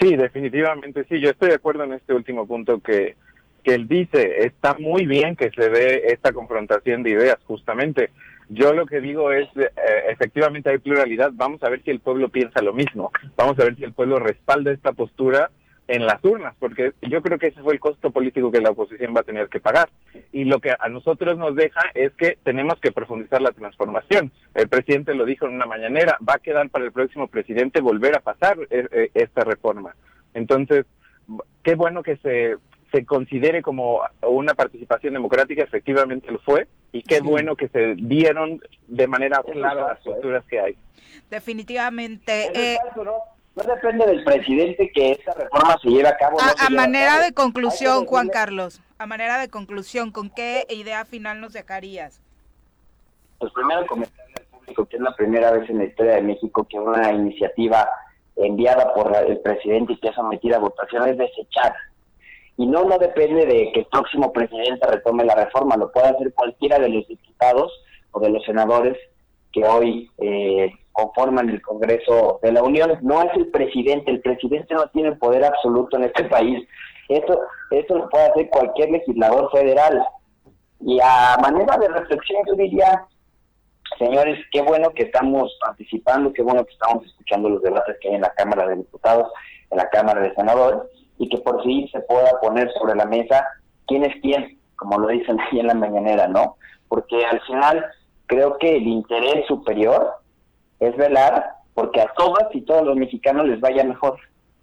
Sí, definitivamente sí. Yo estoy de acuerdo en este último punto que, que él dice. Está muy bien que se dé esta confrontación de ideas, justamente. Yo lo que digo es, eh, efectivamente hay pluralidad. Vamos a ver si el pueblo piensa lo mismo. Vamos a ver si el pueblo respalda esta postura en las urnas, porque yo creo que ese fue el costo político que la oposición va a tener que pagar. Y lo que a nosotros nos deja es que tenemos que profundizar la transformación. El presidente lo dijo en una mañanera, va a quedar para el próximo presidente volver a pasar eh, eh, esta reforma. Entonces, qué bueno que se, se considere como una participación democrática, efectivamente lo fue, y qué bueno que se dieron de manera clara las posturas que hay. Definitivamente. Eh, no depende del presidente que esta reforma se lleve a cabo. A, manera de conclusión, Juan Carlos, a manera de conclusión, ¿con qué idea final nos dejarías? Pues primero comentarle al público que es la primera vez en la historia de México que una iniciativa enviada por el presidente y que es sometida a votación es desechada. Y no, no depende de que el próximo presidente retome la reforma, lo puede hacer cualquiera de los diputados o de los senadores que hoy eh, conforman el Congreso de la Unión. No es el presidente, el presidente no tiene poder absoluto en este país. Esto, esto lo puede hacer cualquier legislador federal. Y a manera de reflexión yo diría, señores, qué bueno que estamos participando, qué bueno que estamos escuchando los debates que hay en la Cámara de Diputados, en la Cámara de Senadores, y que por fin se pueda poner sobre la mesa quién es quién, como lo dicen ahí en la mañanera, ¿no? Porque al final creo que el interés superior es velar porque a todas y todos los mexicanos les vaya mejor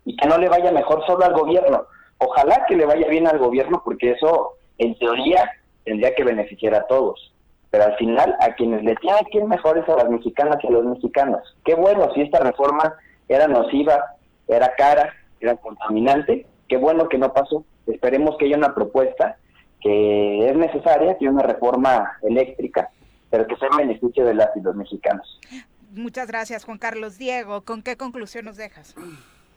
y que no le vaya mejor solo al gobierno. Ojalá que le vaya bien al gobierno porque eso en teoría tendría que beneficiar a todos. Pero al final a quienes le tienen que ir mejor es a las mexicanas y a los mexicanos. Qué bueno si esta reforma era nociva, era cara, era contaminante. Qué bueno que no pasó. Esperemos que haya una propuesta que es necesaria, que una reforma eléctrica, pero que sea en beneficio de las y los mexicanos. Muchas gracias, Juan Carlos. Diego, ¿con qué conclusión nos dejas?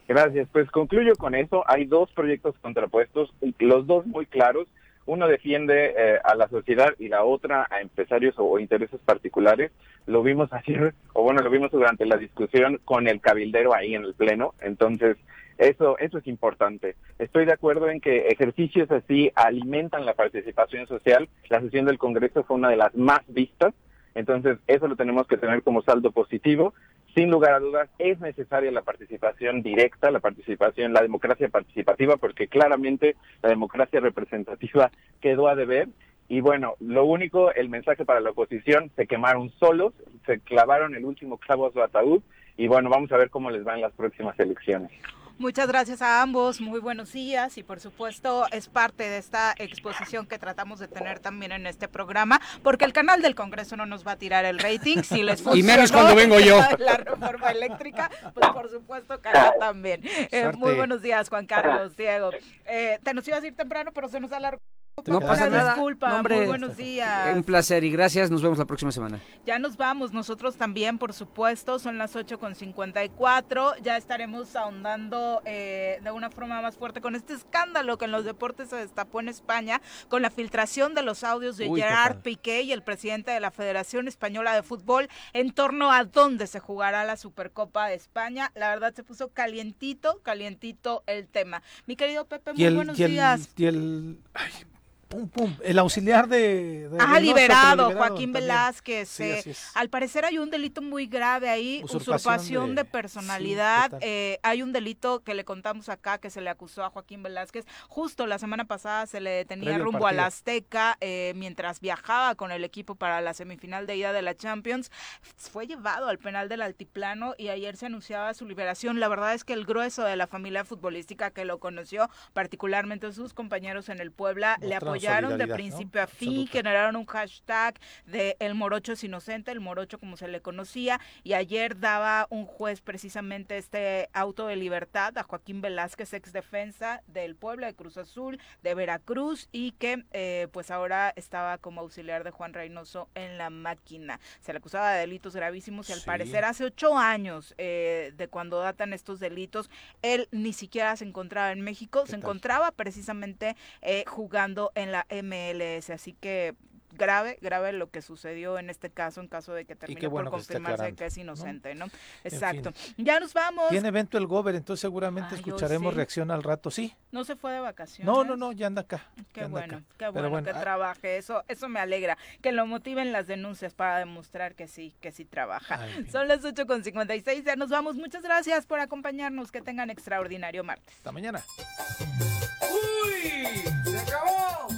Gracias, pues concluyo con eso. Hay dos proyectos contrapuestos, los dos muy claros. Uno defiende eh, a la sociedad y la otra a empresarios o, intereses particulares. Lo vimos ayer, o bueno, lo vimos durante la discusión con el cabildero ahí en el Pleno. Entonces, eso, eso es importante. Estoy de acuerdo en que ejercicios así alimentan la participación social. La sesión del Congreso fue una de las más vistas entonces, eso lo tenemos que tener como saldo positivo. Sin lugar a dudas, es necesaria la participación directa, la participación, la democracia participativa, porque claramente la democracia representativa quedó a deber. Y bueno, lo único, el mensaje para la oposición, se quemaron solos, se clavaron el último clavo a su ataúd y bueno, vamos a ver cómo les va en las próximas elecciones. Muchas gracias a ambos, muy buenos días y por supuesto es parte de esta exposición que tratamos de tener también en este programa, porque el canal del Congreso no nos va a tirar el rating si les Y menos cuando vengo yo. La reforma eléctrica, pues por supuesto acá también. Eh, muy buenos días Juan Carlos, Diego. Eh, te nos ibas a ir temprano, pero se nos alargó no pasa nada. Disculpa, muy buenos días. Un placer y gracias. Nos vemos la próxima semana. Ya nos vamos, nosotros también, por supuesto. Son las 8 con 54. Ya estaremos ahondando eh, de una forma más fuerte con este escándalo que en los deportes se destapó en España con la filtración de los audios de Gerard Piqué y el presidente de la Federación Española de Fútbol en torno a dónde se jugará la Supercopa de España. La verdad se puso calientito, calientito el tema. Mi querido Pepe, muy buenos días. y el pum, pum. El auxiliar de. de Ah, liberado, Joaquín también. Velázquez. Sí, eh, al parecer hay un delito muy grave ahí, usurpación, Usurpación de, de- personalidad. sí, eh, hay un delito que le contamos acá que se le acusó a Joaquín Velázquez. Justo la semana pasada se le detenía Previo rumbo a la partido. Azteca eh, mientras viajaba con el equipo para la semifinal de ida de la Champions. Fue llevado al penal del Altiplano y ayer se anunciaba su liberación. La verdad es que el grueso de la familia futbolística que lo conoció, particularmente sus compañeros en el Puebla, le Mostraron apoyaron de principio a fin, Absoluta. generaron un hashtag de el morocho es inocente, el morocho como se le conocía, y ayer daba un juez precisamente este auto de libertad a Joaquín Velázquez, ex defensa del Puebla, de Cruz Azul, de Veracruz, y que eh, pues ahora estaba como auxiliar de Juan Reynoso en la máquina. Se le acusaba de delitos gravísimos y al Sí. parecer hace ocho años eh, de cuando datan estos delitos, él ni siquiera se encontraba en México, ¿Qué se tal? encontraba precisamente eh, jugando en la MLS, así que grave, grave lo que sucedió en este caso, en caso de que termine bueno por confirmarse que es ¿no? inocente, ¿no? Exacto. Ya nos vamos. Tiene evento el Gober, entonces seguramente Ay, escucharemos sí. reacción al rato. Sí. No se fue de vacaciones. No, no, no, ya anda acá. Qué anda bueno, acá. qué bueno, que ah, trabaje. Eso, eso me alegra. Que lo motiven las denuncias para demostrar que sí, que sí trabaja. Ay. Son las 8 con 56. Ya nos vamos. Muchas gracias por acompañarnos. Que tengan extraordinario martes. Hasta mañana. ¡Uy! ¡Se acabó!